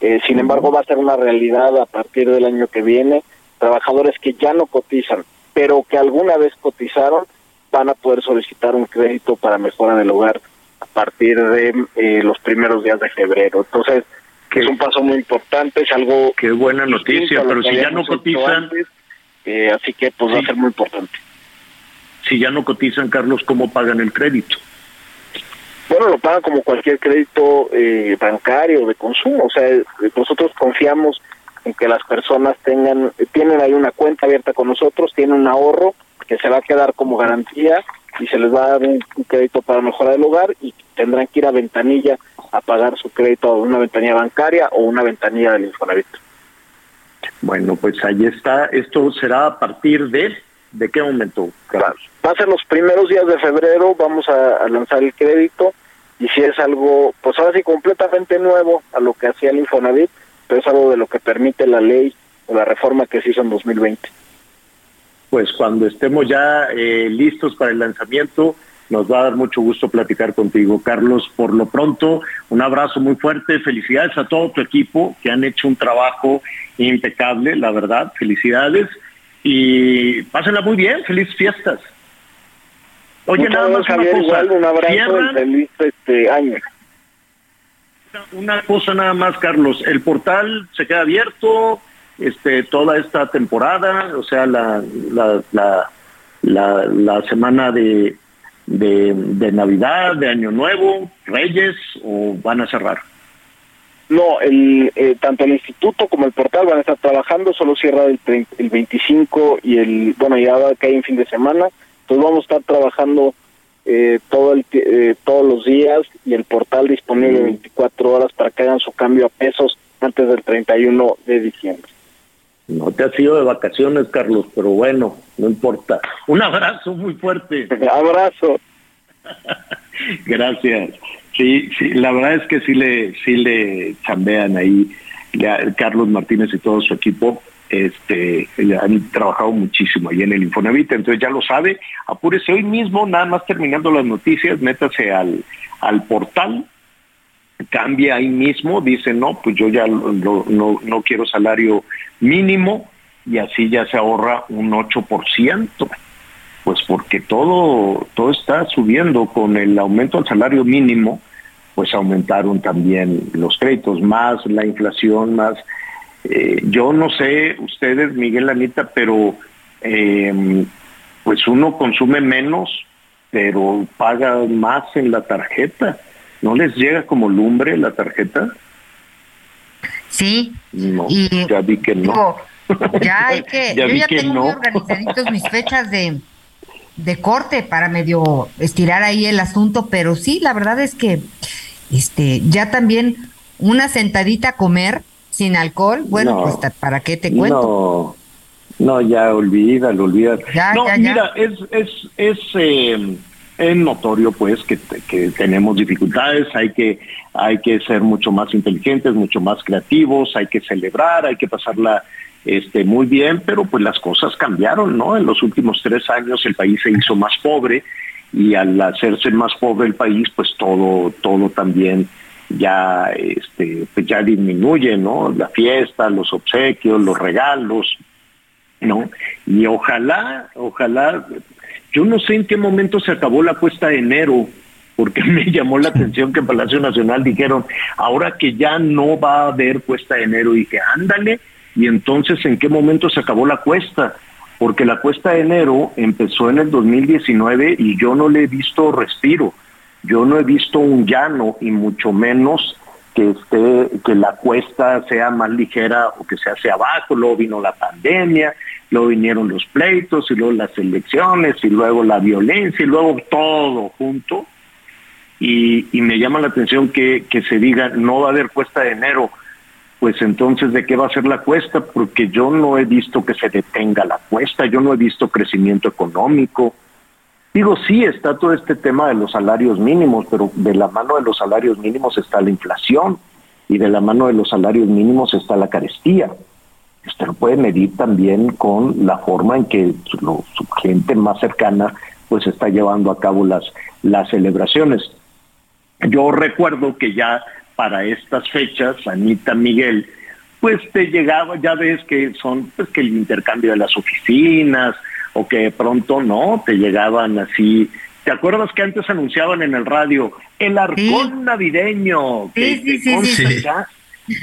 eh, sin embargo va a ser una realidad a partir del año que viene, trabajadores que ya no cotizan, pero que alguna vez cotizaron, van a poder solicitar un crédito para mejora del hogar a partir de eh, los primeros días de febrero. Entonces, que es un paso muy importante, es algo... Qué buena noticia, pero si ya no cotizan... Eh, así que pues va a ser muy importante. Si ya no cotizan, Carlos, ¿cómo pagan el crédito? Bueno, lo pagan como cualquier crédito eh, bancario de consumo. O sea, nosotros confiamos en que las personas tengan, tienen ahí una cuenta abierta con nosotros, tienen un ahorro que se va a quedar como garantía y se les va a dar un, crédito para mejorar el hogar y tendrán que ir a ventanilla a pagar su crédito a una ventanilla bancaria o una ventanilla del Infonavit. Bueno, pues ahí está. Esto será a partir de de qué momento. Claro. Va a ser los primeros días de febrero. Vamos a, lanzar el crédito y si es algo, pues ahora sí completamente nuevo a lo que hacía el Infonavit, pero es algo de lo que permite la ley o la reforma que se hizo en 2020 pues cuando estemos ya eh, listos para el lanzamiento, nos va a dar mucho gusto platicar contigo, Carlos. Por lo pronto, un abrazo muy fuerte, felicidades a todo tu equipo que han hecho un trabajo impecable, la verdad, felicidades y pásenla muy bien, feliz fiestas. Oye, nada más una cosa, un abrazo feliz este año. Una cosa nada más, Carlos, el portal se queda abierto, este, toda esta temporada, o sea, la, la, la, la, semana de, de, Navidad, de Año Nuevo, Reyes, o van a cerrar? No, el, eh, tanto el instituto como el portal van a estar trabajando, solo cierra el, el 25 y el, bueno, ya que hay en fin de semana, entonces vamos a estar trabajando eh, todo el, eh, todos los días y el portal disponible 24 horas para que hagan su cambio a pesos antes del 31 de diciembre. No te has ido de vacaciones, Carlos, pero bueno, no importa. Un abrazo muy fuerte. *laughs* *laughs* abrazo. Gracias. Sí, sí, la verdad es que sí le, sí le chambean ahí Carlos Martínez y todo su equipo. Este, han trabajado muchísimo ahí en el Infonavit, entonces ya lo sabe. Apúrese hoy mismo, nada más terminando las noticias, métase al, al portal cambia ahí mismo, dice, no, pues yo ya no, no quiero salario mínimo y así ya se ahorra un 8%, pues porque todo, todo está subiendo con el aumento del salario mínimo, pues aumentaron también los créditos, más la inflación, más... Eh, yo no sé, ustedes, Miguel Anita, pero eh, pues uno consume menos, pero paga más en la tarjeta. ¿No les llega como lumbre la tarjeta? Sí. No, ya vi que no. ya *laughs* hay que, yo ya tengo muy organizaditos mis fechas de, de corte para medio estirar ahí el asunto, pero sí, la verdad es que este ya también una sentadita a comer sin alcohol, bueno, pues para qué te cuento. No, no ya olvídalo, olvídalo. no, mira, es es es eh, es notorio pues que, tenemos dificultades, hay que, hay que ser mucho más inteligentes, mucho más creativos, hay que celebrar, hay que pasarla este, muy bien, pero pues las cosas cambiaron, ¿no? En los últimos tres años el país se hizo más pobre y al hacerse más pobre el país, pues todo, todo también ya, este, pues ya disminuye, ¿no? La fiesta, los obsequios, los regalos, ¿no? Y ojalá, ojalá, yo no sé en qué momento se acabó la cuesta de enero, porque *laughs* me llamó la atención que en Palacio Nacional dijeron, ahora que ya no va a haber cuesta de enero, y dije, ándale, y entonces en qué momento se acabó la cuesta, porque la cuesta de enero empezó en el 2019 y yo no le he visto respiro, yo no he visto un llano y mucho menos que esté, que la cuesta sea más ligera o que se hace abajo, luego vino la pandemia, luego vinieron los pleitos y luego las elecciones y luego la violencia y luego todo junto. Y, me llama la atención que, que se diga no va a haber cuesta de enero, pues entonces de qué va a ser la cuesta, porque yo no he visto que se detenga la cuesta, yo no he visto crecimiento económico. Digo, sí está todo este tema de los salarios mínimos, pero de la mano de los salarios mínimos está la inflación y de la mano de los salarios mínimos está la carestía. Usted lo puede medir también con la forma en que su gente más cercana pues está llevando a cabo las, las celebraciones. Yo recuerdo que ya para estas fechas, Anita Miguel, pues te llegaba, ya ves que son pues que el intercambio de las oficinas o que de pronto no, te llegaban así. ¿Te acuerdas que antes anunciaban en el radio el arcón navideño? Sí, sí, sí, sí, Ya,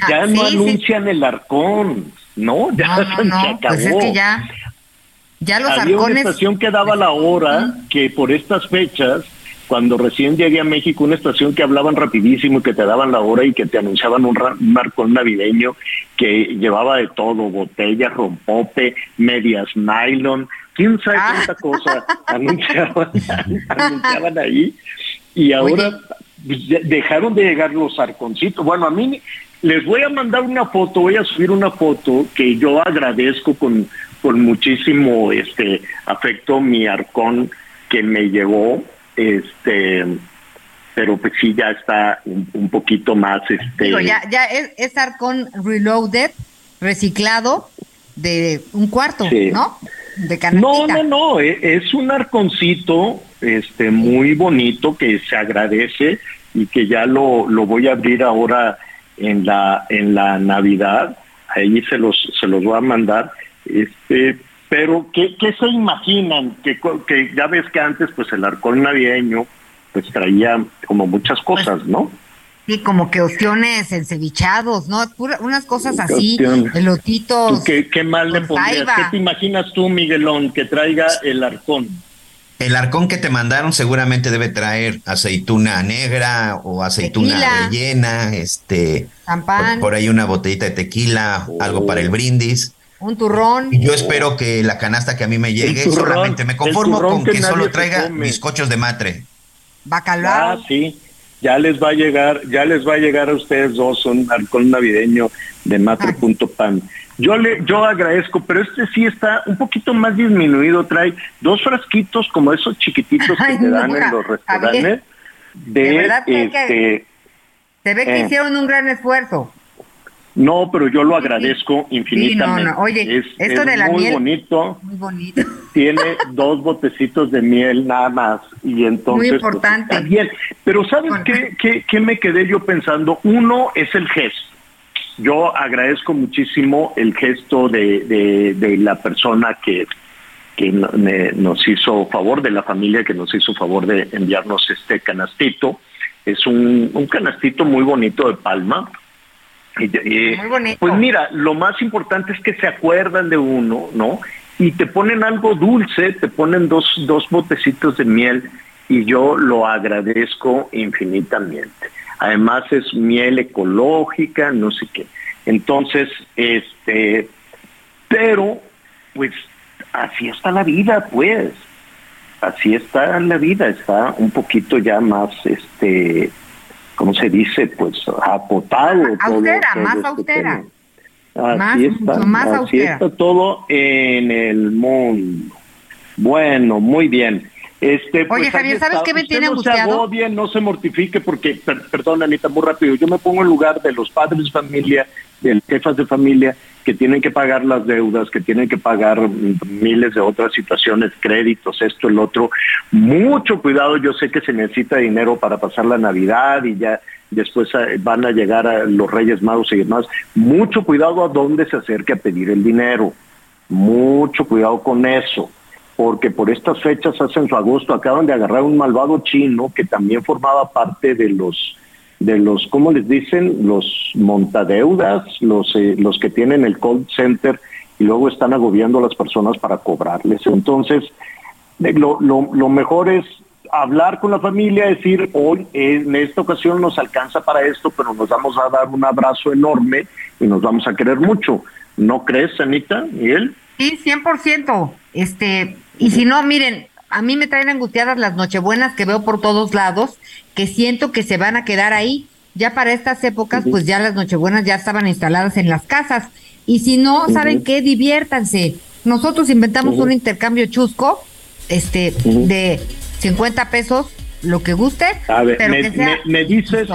ya no anuncian el arcón, ¿no, ya no, *laughs* no, se acabó. Pues es que ya, ya los Había arcones... una estación que daba la hora que por estas fechas cuando recién llegué a México, una estación que hablaban rapidísimo y que te daban la hora y que te anunciaban un, marcón navideño que llevaba de todo, botellas, rompope, medias nylon, quién sabe ah. cuánta cosa *laughs* anunciaban, *laughs* anunciaban ahí. Y ahora pues, dejaron de llegar los arconcitos. Bueno, a mí les voy a mandar una foto, voy a subir una foto que yo agradezco con, con muchísimo este afecto mi arcón que me llegó este pero pues sí ya está un, poquito más este ya ya es, es, Arcon Reloaded reciclado de un cuarto no de no no no e, es un arconcito este muy bonito que se agradece y que ya lo, lo voy a abrir ahora en la en la navidad ahí se los se los voy a mandar este pero, ¿qué, qué se imaginan? Que, que ya ves que antes, pues el arcón navideño, pues traía como muchas pues, cosas, ¿no? Sí, como que ostiones encevichados, ¿no? unas cosas así, elotitos. ¿Qué, qué mal le pondrías? ¿Qué te imaginas tú, Miguelón, que traiga el arcón? El arcón que te mandaron seguramente debe traer aceituna negra o aceituna rellena, este, por, por, ahí una botellita de tequila, algo para el brindis. Un turrón. Y yo espero que la canasta que a mí me llegue, solamente me conformo con que, solo traiga mis cochos de matre. Bacalao. Ah, sí. Ya les va a llegar, ya les va a llegar a ustedes dos un alcohol navideño de matre.pan. Yo le, yo agradezco, pero este sí está un poquito más disminuido. Trae dos frasquitos como esos chiquititos que te dan en los restaurantes. De, este, se ve que eh. hicieron un gran esfuerzo. No, pero yo lo agradezco infinitamente. Oye, esto de la muy miel, bonito. Muy bonito. *laughs* Tiene dos botecitos de miel nada más y entonces muy pues, importante. bien. Pero sabes qué, qué, me quedé yo pensando. Uno es el gesto. Yo agradezco muchísimo el gesto de, de, la persona que que nos hizo favor de la familia que nos hizo favor de enviarnos este canastito. Es un, un canastito muy bonito de palma, pues mira, lo más importante es que se acuerdan de uno, ¿no? Y te ponen algo dulce, te ponen dos, dos botecitos de miel y yo lo agradezco infinitamente. Además es miel ecológica, no sé qué. Entonces, este, pero, pues, así está la vida, pues. Así está la vida, está un poquito ya más, este, ¿cómo se dice? Pues apotado. Austera, más este austera. Así está, más así está todo en el mundo. Bueno, muy bien. Este, Oye, pues, Javier, ¿sabes qué me Usted tiene no se angustiado? agobie, no se mortifique, porque, per- perdón, Anita, muy rápido, yo me pongo en lugar de los padres de familia, de las jefas de familia, que tienen que pagar las deudas, que tienen que pagar miles de otras situaciones, créditos, esto, el otro. Mucho cuidado, yo sé que se necesita dinero para pasar la Navidad y ya después eh, van a llegar a los Reyes Magos y demás. Mucho cuidado a dónde se acerque a pedir el dinero. Mucho cuidado con eso, porque por estas fechas, hace en su agosto, acaban de agarrar un malvado chino que también formaba parte de los, de los, ¿cómo les dicen? Los montadeudas, los, eh, los que tienen el call center y luego están agobiando a las personas para cobrarles. Entonces, eh, lo, lo, lo mejor es hablar con la familia, decir, hoy en esta ocasión nos alcanza para esto, pero nos vamos a dar un abrazo enorme y nos vamos a querer mucho. ¿No crees, Anita, Miguel? Sí, 100%. Este, y si no, miren, a mí me traen angustiadas las nochebuenas que veo por todos lados, que siento que se van a quedar ahí. Ya para estas épocas, pues ya las nochebuenas ya estaban instaladas en las casas. Y si no, ¿saben qué? Diviértanse. Nosotros inventamos un intercambio chusco, este, de 50 pesos, lo que guste, A ver, pero me, que sea me- me dices,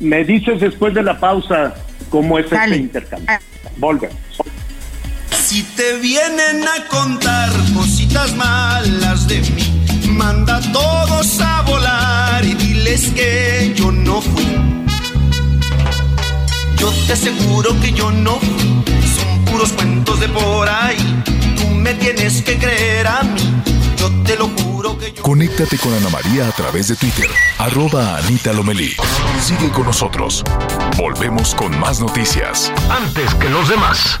me dices después de la pausa cómo es este intercambio. Volver. Si te vienen a contar cositas malas de mí, manda a todos a volar y diles que yo no fui. Yo te aseguro que yo no fui, son puros cuentos de por ahí. Tú me tienes que creer a mí, yo te lo juro que yo. Conéctate con Ana María a través de Twitter, arroba Anita Lomelí. Sigue con nosotros. Volvemos con más noticias. Antes que los demás.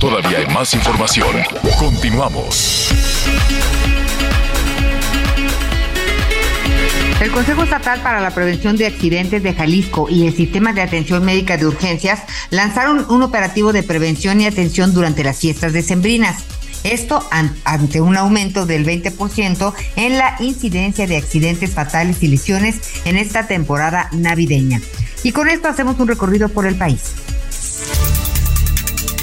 Todavía hay más información. Continuamos. El Consejo Estatal para la Prevención de Accidentes de Jalisco y el Sistema de Atención Médica de Urgencias lanzaron un operativo de prevención y atención durante las fiestas decembrinas. Esto an- ante un aumento del 20% en la incidencia de accidentes fatales y lesiones en esta temporada navideña. Y con esto hacemos un recorrido por el país.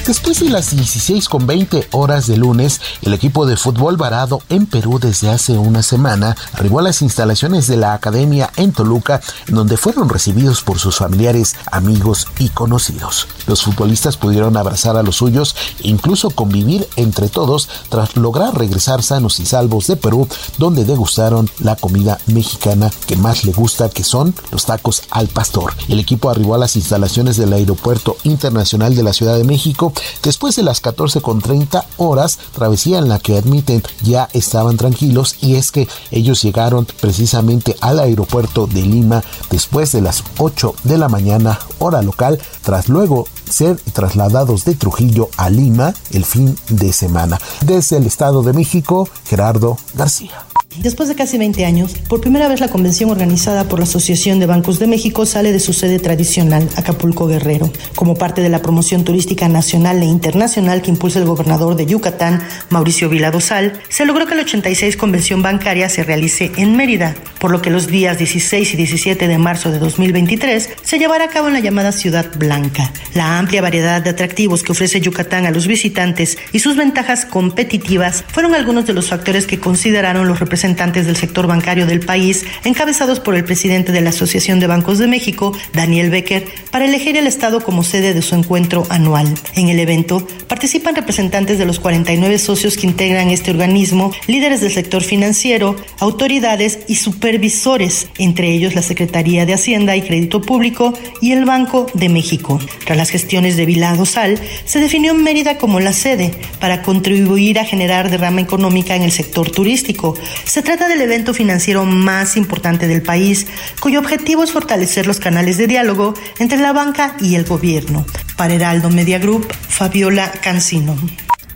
Después de las 16 con 20 horas de lunes, el equipo de fútbol varado en Perú desde hace una semana arribó a las instalaciones de la academia en Toluca, donde fueron recibidos por sus familiares, amigos y conocidos. Los futbolistas pudieron abrazar a los suyos e incluso convivir entre todos tras lograr regresar sanos y salvos de Perú, donde degustaron la comida mexicana que más le gusta, que son los tacos al pastor. El equipo arribó a las instalaciones del Aeropuerto Internacional de la Ciudad de México después de las 14 con 30 horas, travesía en la que admiten ya estaban tranquilos y es que ellos llegaron precisamente al aeropuerto de Lima después de las 8 de la mañana hora local, tras luego ser trasladados de Trujillo a Lima el fin de semana. Desde el Estado de México, Gerardo García. Después de casi 20 años, por primera vez la convención organizada por la Asociación de Bancos de México sale de su sede tradicional, Acapulco Guerrero. Como parte de la promoción turística nacional e internacional que impulsa el gobernador de Yucatán, Mauricio Viladosal, se logró que la 86 convención bancaria se realice en Mérida, por lo que los días 16 y 17 de marzo de 2023 se llevará a cabo en la llamada Ciudad Blanca. La amplia variedad de atractivos que ofrece Yucatán a los visitantes y sus ventajas competitivas fueron algunos de los factores que consideraron los representantes del sector bancario del país, encabezados por el presidente de la Asociación de Bancos de México, Daniel Becker, para elegir el Estado como sede de su encuentro anual. En el evento participan representantes de los 49 socios que integran este organismo, líderes del sector financiero, autoridades y supervisores, entre ellos la Secretaría de Hacienda y Crédito Público y el Banco de México. Tras las gestiones de Vilado Sal, se definió Mérida como la sede para contribuir a generar derrama económica en el sector turístico. Se trata del evento financiero más importante del país, cuyo objetivo es fortalecer los canales de diálogo entre la banca y el gobierno. Para Heraldo Media Group, Fabiola Cancino.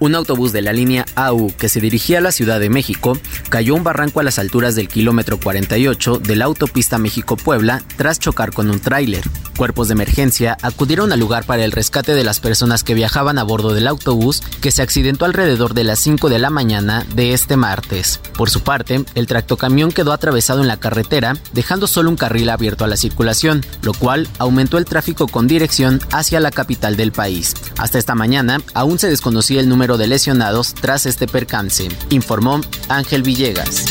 Un autobús de la línea AU que se dirigía a la Ciudad de México cayó un barranco a las alturas del kilómetro 48 de la autopista México-Puebla tras chocar con un tráiler. Cuerpos de emergencia acudieron al lugar para el rescate de las personas que viajaban a bordo del autobús que se accidentó alrededor de las 5 de la mañana de este martes. Por su parte, el tractocamión quedó atravesado en la carretera, dejando solo un carril abierto a la circulación, lo cual aumentó el tráfico con dirección hacia la capital del país. Hasta esta mañana, aún se desconocía el número de lesionados tras este percance, informó Ángel Villegas.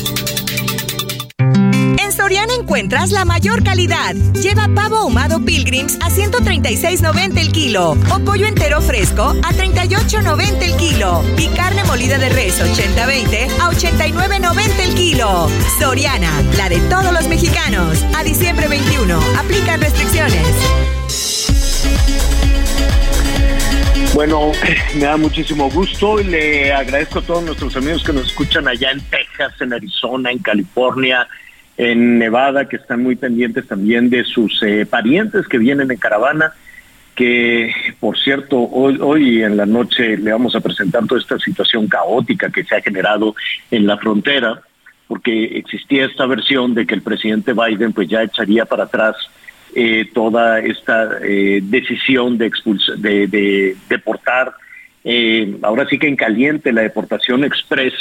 En Soriana encuentras la mayor calidad. Lleva pavo ahumado Pilgrims a 136.90 el kilo o pollo entero fresco a 38.90 el kilo y carne molida de res 80-20 a 89.90 el kilo. Soriana, la de todos los mexicanos. A diciembre 21, aplican restricciones. Bueno, *laughs* me da muchísimo gusto y le agradezco a todos nuestros amigos que nos escuchan allá en Texas, en Arizona, en California, en Nevada, que están muy pendientes también de sus eh, parientes que vienen en caravana, que por cierto, hoy, hoy en la noche le vamos a presentar toda esta situación caótica que se ha generado en la frontera, porque existía esta versión de que el presidente Biden pues ya echaría para atrás eh, toda esta eh, decisión de, de, de deportar, eh, ahora sí que en caliente la deportación express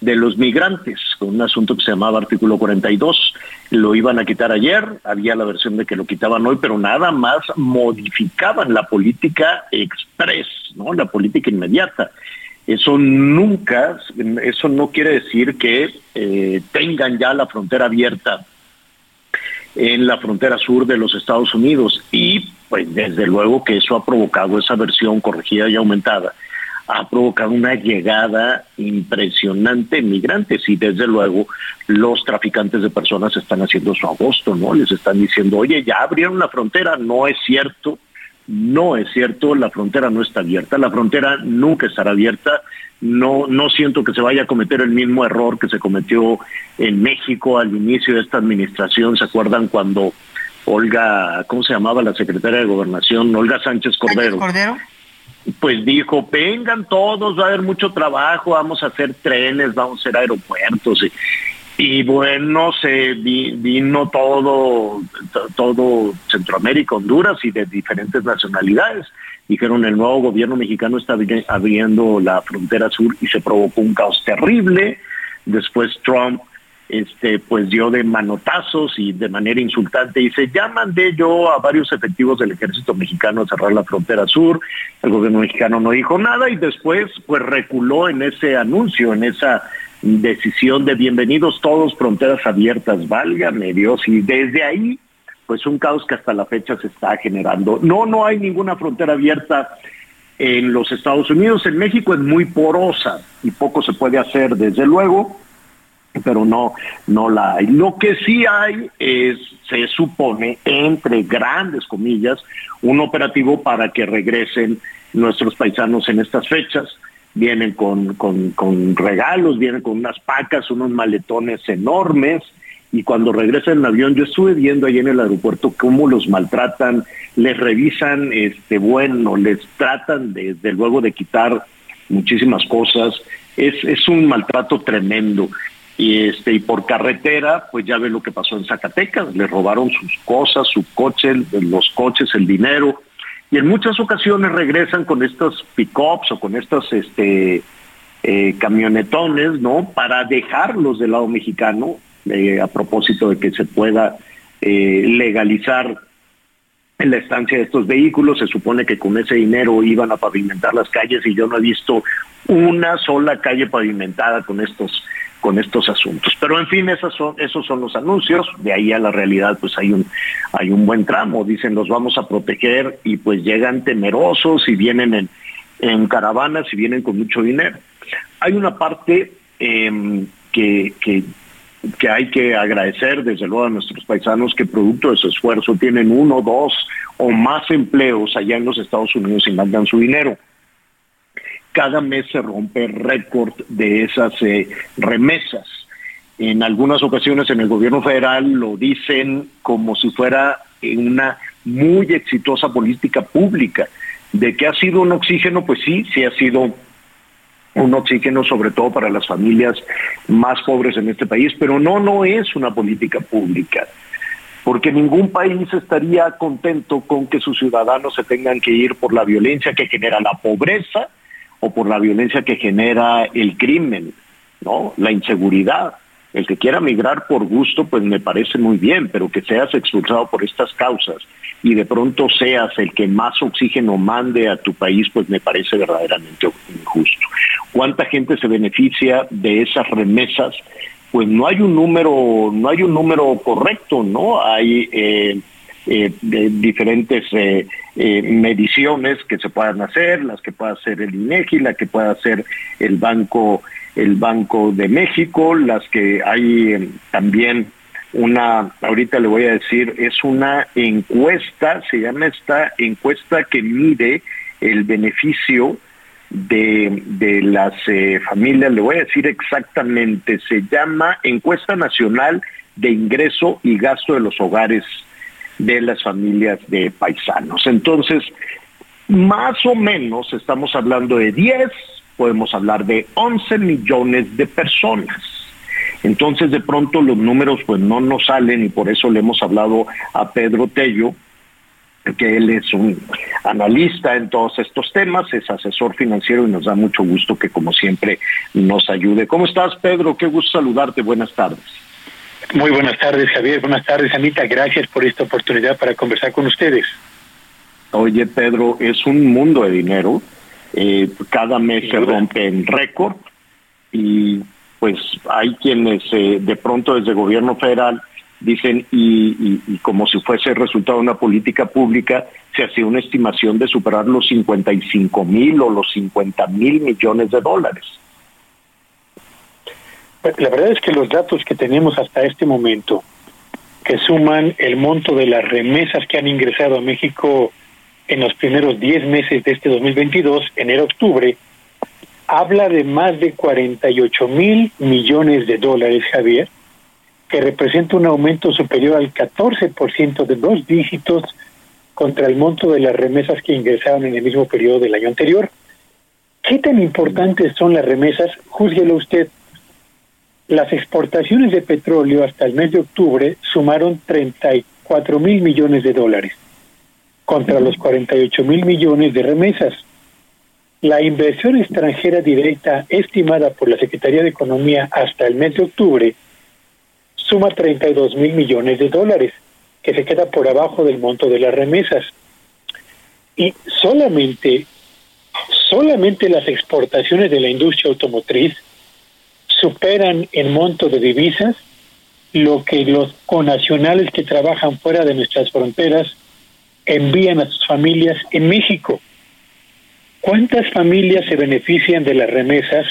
de los migrantes, con un asunto que se llamaba artículo 42. Lo iban a quitar ayer, había la versión de que lo quitaban hoy, pero nada más modificaban la política express, ¿no? La política inmediata. Eso nunca, eso no quiere decir que tengan ya la frontera abierta en la frontera sur de los Estados Unidos. Y pues desde luego que eso ha provocado esa versión corregida y aumentada ha provocado una llegada impresionante de migrantes. Y desde luego los traficantes de personas están haciendo su agosto, ¿no? Les están diciendo, oye, ya abrieron la frontera, no es cierto, no es cierto, la frontera no está abierta, la frontera nunca estará abierta, no, no siento que se vaya a cometer el mismo error que se cometió en México al inicio de esta administración. ¿Se acuerdan cuando Olga, ¿cómo se llamaba la secretaria de Gobernación? Olga Sánchez Cordero. Cordero. Pues dijo, vengan todos, va a haber mucho trabajo, vamos a hacer trenes, vamos a hacer aeropuertos. Y, y bueno, se vino todo, todo Centroamérica, Honduras y de diferentes nacionalidades dijeron el nuevo gobierno mexicano está abriendo la frontera sur y se provocó un caos terrible. Después Trump este pues dio de manotazos y de manera insultante dice, ya mandé yo a varios efectivos del ejército mexicano a cerrar la frontera sur, el gobierno mexicano no dijo nada y después pues reculó en ese anuncio, en esa decisión de bienvenidos todos, fronteras abiertas, válgame Dios, y desde ahí pues un caos que hasta la fecha se está generando. No, no hay ninguna frontera abierta en los Estados Unidos. En México es muy porosa y poco se puede hacer, desde luego, pero no, no la hay. Lo que sí hay es, se supone, entre grandes comillas, un operativo para que regresen nuestros paisanos en estas fechas. Vienen con, con, con regalos, vienen con unas pacas, unos maletones enormes, y cuando regresan en avión, yo estuve viendo ahí en el aeropuerto cómo los maltratan, les revisan, este, bueno, les tratan desde luego de quitar muchísimas cosas, es, es un maltrato tremendo. Y este, y por carretera, pues ya ve lo que pasó en Zacatecas, le robaron sus cosas, su coche, los coches, el dinero, y en muchas ocasiones regresan con estos pick-ups o con estos este, eh, camionetones, ¿no? Para dejarlos del lado mexicano eh, a propósito de que se pueda eh, legalizar la estancia de estos vehículos. Se supone que con ese dinero iban a pavimentar las calles y yo no he visto una sola calle pavimentada con estos con estos asuntos. Pero en fin, esas son, esos son los anuncios, de ahí a la realidad pues hay un, hay un buen tramo, dicen los vamos a proteger y pues llegan temerosos y vienen en, en caravanas y vienen con mucho dinero. Hay una parte em, que, que que hay que agradecer desde luego a nuestros paisanos que producto de su esfuerzo tienen uno, dos o más empleos allá en los Estados Unidos y mandan su dinero. Cada mes se rompe récord de esas eh, remesas. En algunas ocasiones en el gobierno federal lo dicen como si fuera una muy exitosa política pública. De que ha sido un oxígeno, pues sí, sí ha sido un oxígeno sobre todo para las familias más pobres en este país, pero no, no es una política pública, porque ningún país estaría contento con que sus ciudadanos se tengan que ir por la violencia que genera la pobreza o por la violencia que genera el crimen, ¿no? La inseguridad. El que quiera migrar por gusto, pues me parece muy bien, pero que seas expulsado por estas causas y de pronto seas el que más oxígeno mande a tu país, pues me parece verdaderamente injusto. ¿Cuánta gente se beneficia de esas remesas? Pues no hay un número, no hay un número correcto, ¿no? Hay eh, eh, diferentes eh, mediciones que se puedan hacer, las que pueda hacer el INEGI, la que pueda hacer el Banco, el Banco de México, las que hay también una, ahorita le voy a decir, es una encuesta, se llama esta encuesta que mide el beneficio de, de las eh, familias, le voy a decir exactamente, se llama Encuesta Nacional de Ingreso y Gasto de los Hogares de las Familias de Paisanos. Entonces, más o menos estamos hablando de 10, podemos hablar de 11 millones de personas entonces de pronto los números pues no nos salen y por eso le hemos hablado a Pedro Tello, que él es un analista en todos estos temas, es asesor financiero y nos da mucho gusto que como siempre nos ayude. ¿Cómo estás Pedro? Qué gusto saludarte. Buenas tardes. Muy buenas tardes Javier, buenas tardes Anita, gracias por esta oportunidad para conversar con ustedes. Oye Pedro, es un mundo de dinero, eh, cada mes se rompe en récord y pues hay quienes eh, de pronto desde el gobierno federal dicen y, como si fuese resultado de una política pública, se hacía una estimación de superar los 55 mil o los 50 mil millones de dólares. La verdad es que los datos que tenemos hasta este momento, que suman el monto de las remesas que han ingresado a México en los primeros 10 meses de este 2022, enero-octubre, habla de más de 48 mil millones de dólares, Javier, que representa un aumento superior al 14% de dos dígitos contra el monto de las remesas que ingresaron en el mismo periodo del año anterior. ¿Qué tan importantes son las remesas? Júzguelo usted. Las exportaciones de petróleo hasta el mes de octubre sumaron 34 mil millones de dólares contra los 48 mil millones de remesas. La inversión extranjera directa estimada por la Secretaría de Economía hasta el mes de octubre suma 32 mil millones de dólares, que se queda por abajo del monto de las remesas. Y solamente, solamente las exportaciones de la industria automotriz superan en monto de divisas lo que los conacionales que trabajan fuera de nuestras fronteras envían a sus familias en México. ¿Cuántas familias se benefician de las remesas?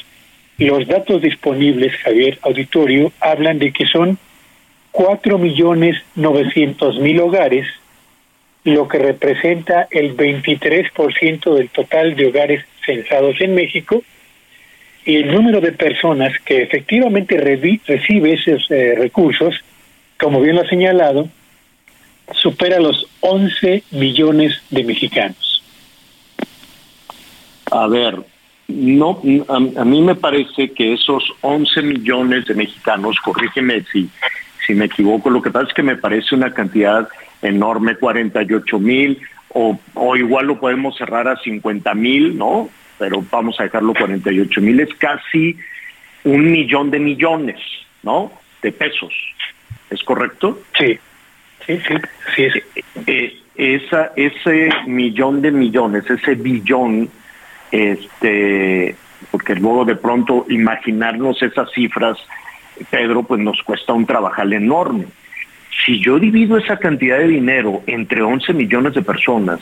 Los datos disponibles, Javier Auditorio, hablan de que son cuatro millones novecientos mil hogares, lo que representa el 23% del total de hogares censados en México, y el número de personas que efectivamente recibe esos eh, recursos, como bien lo ha señalado, supera los 11 millones de mexicanos. A ver, no, a, mí me parece que esos 11 millones de mexicanos, corrígeme si, si me equivoco, lo que pasa es que me parece una cantidad enorme, 48 mil, o, o igual lo podemos cerrar a 50 mil, ¿no? Pero vamos a dejarlo 48 mil, es casi un millón de millones, ¿no? De pesos, ¿es correcto? Sí, sí, sí, sí. Es. Eh, eh, esa, ese millón de millones, ese billón, este, porque luego de pronto imaginarnos esas cifras, Pedro, pues nos cuesta un trabajal enorme. Si yo divido esa cantidad de dinero entre 11 millones de personas,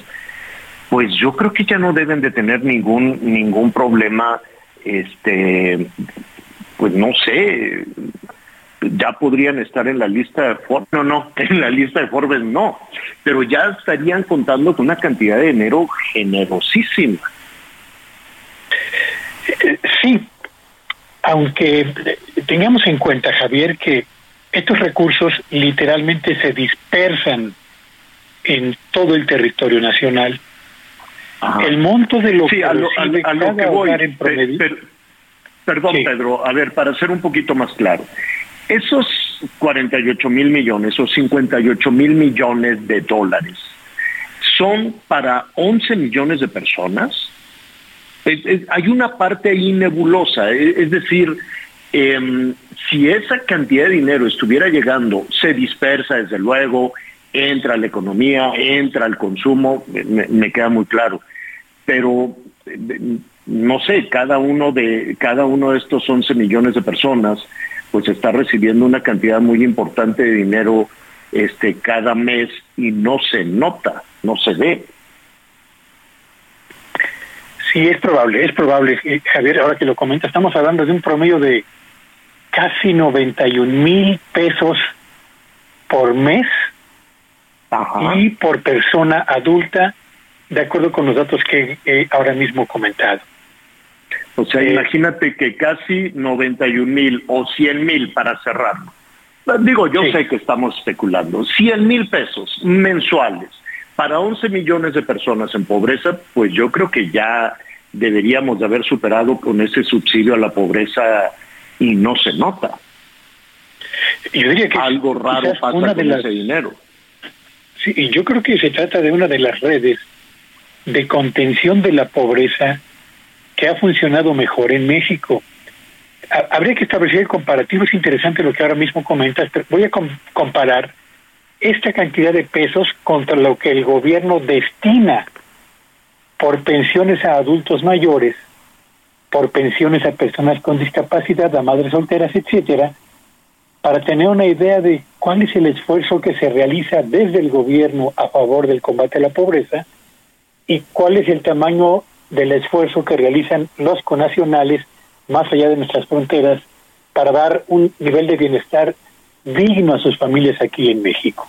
pues yo creo que ya no deben de tener ningún ningún problema este pues no sé ya podrían estar en la lista de Forbes, no, no, *laughs* en la lista de Forbes no, pero ya estarían contando con una cantidad de dinero generosísima. Sí, aunque tengamos en cuenta, Javier, que estos recursos literalmente se dispersan en todo el territorio nacional. El monto de lo que, a lo, que voy, en promedio, perdón Pedro, a ver, para ser un poquito más claro, esos 48 mil millones o 58 mil millones de dólares son para 11 millones de personas. Hay una parte ahí nebulosa, e, es, decir, em, si esa cantidad de dinero estuviera llegando, se dispersa desde luego, entra a la economía, entra al consumo, me, queda muy claro. Pero no sé, cada uno de cada uno de estos 11 millones de personas pues está recibiendo una cantidad muy importante de dinero este cada mes y no se nota, no se ve. Sí, es probable, es probable, eh, Javier, ahora que lo comenta, estamos hablando de un promedio de casi 91 mil pesos por mes y por persona adulta, de acuerdo con los datos que he ahora mismo comentado. O sea, eh, imagínate que casi 91 mil o 100 mil para cerrarlo. Digo, yo sé que estamos especulando. 100 mil pesos mensuales para 11 millones de personas en pobreza, pues yo creo que ya deberíamos de haber superado con ese subsidio a la pobreza y no se nota. Yo diría que algo raro pasa con ese dinero. Sí, y yo creo que se trata de una de las redes de contención de la pobreza que ha funcionado mejor en México. Habría que establecer el comparativo, es interesante lo que ahora mismo comentas, pero voy a comparar esta cantidad de pesos contra lo que el gobierno destina por pensiones a adultos mayores, por pensiones a personas con discapacidad, a madres solteras, etcétera, para tener una idea de cuál es el esfuerzo que se realiza desde el gobierno a favor del combate a la pobreza y cuál es el tamaño del esfuerzo que realizan los conacionales más allá de nuestras fronteras para dar un nivel de bienestar digno a sus familias aquí en México.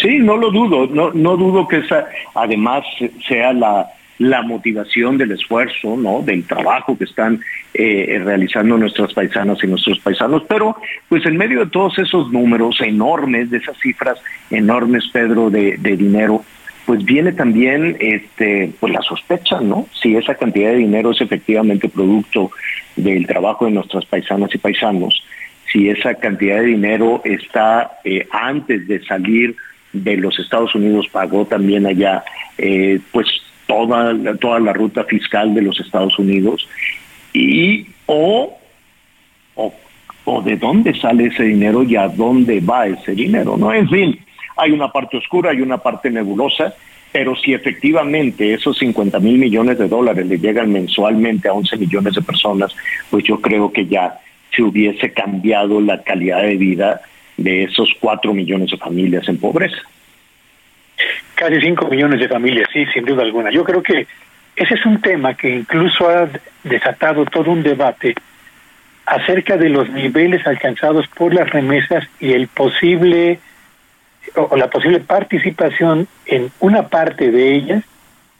Sí, no lo dudo, no, no dudo que esa además sea la, la motivación del esfuerzo, ¿no? Del trabajo que están eh, realizando nuestras paisanas y nuestros paisanos, pero pues en medio de todos esos números enormes, de esas cifras enormes, Pedro, de, de dinero, pues viene también este, pues la sospecha, ¿no? Si esa cantidad de dinero es efectivamente producto del trabajo de nuestras paisanas y paisanos, si esa cantidad de dinero está eh, antes de salir de los Estados Unidos, pagó también allá, eh, pues toda, toda la ruta fiscal de los Estados Unidos, y o, o, o de dónde sale ese dinero y a dónde va ese dinero, ¿no? En fin, hay una parte oscura, hay una parte nebulosa, pero si efectivamente esos 50 mil millones de dólares le llegan mensualmente a 11 millones de personas, pues yo creo que ya se hubiese cambiado la calidad de vida de esos 4 millones de familias en pobreza. Casi 5 millones de familias, sí, sin duda alguna. Yo creo que ese es un tema que incluso ha desatado todo un debate acerca de los niveles alcanzados por las remesas y el posible o, la posible participación en una parte de ellas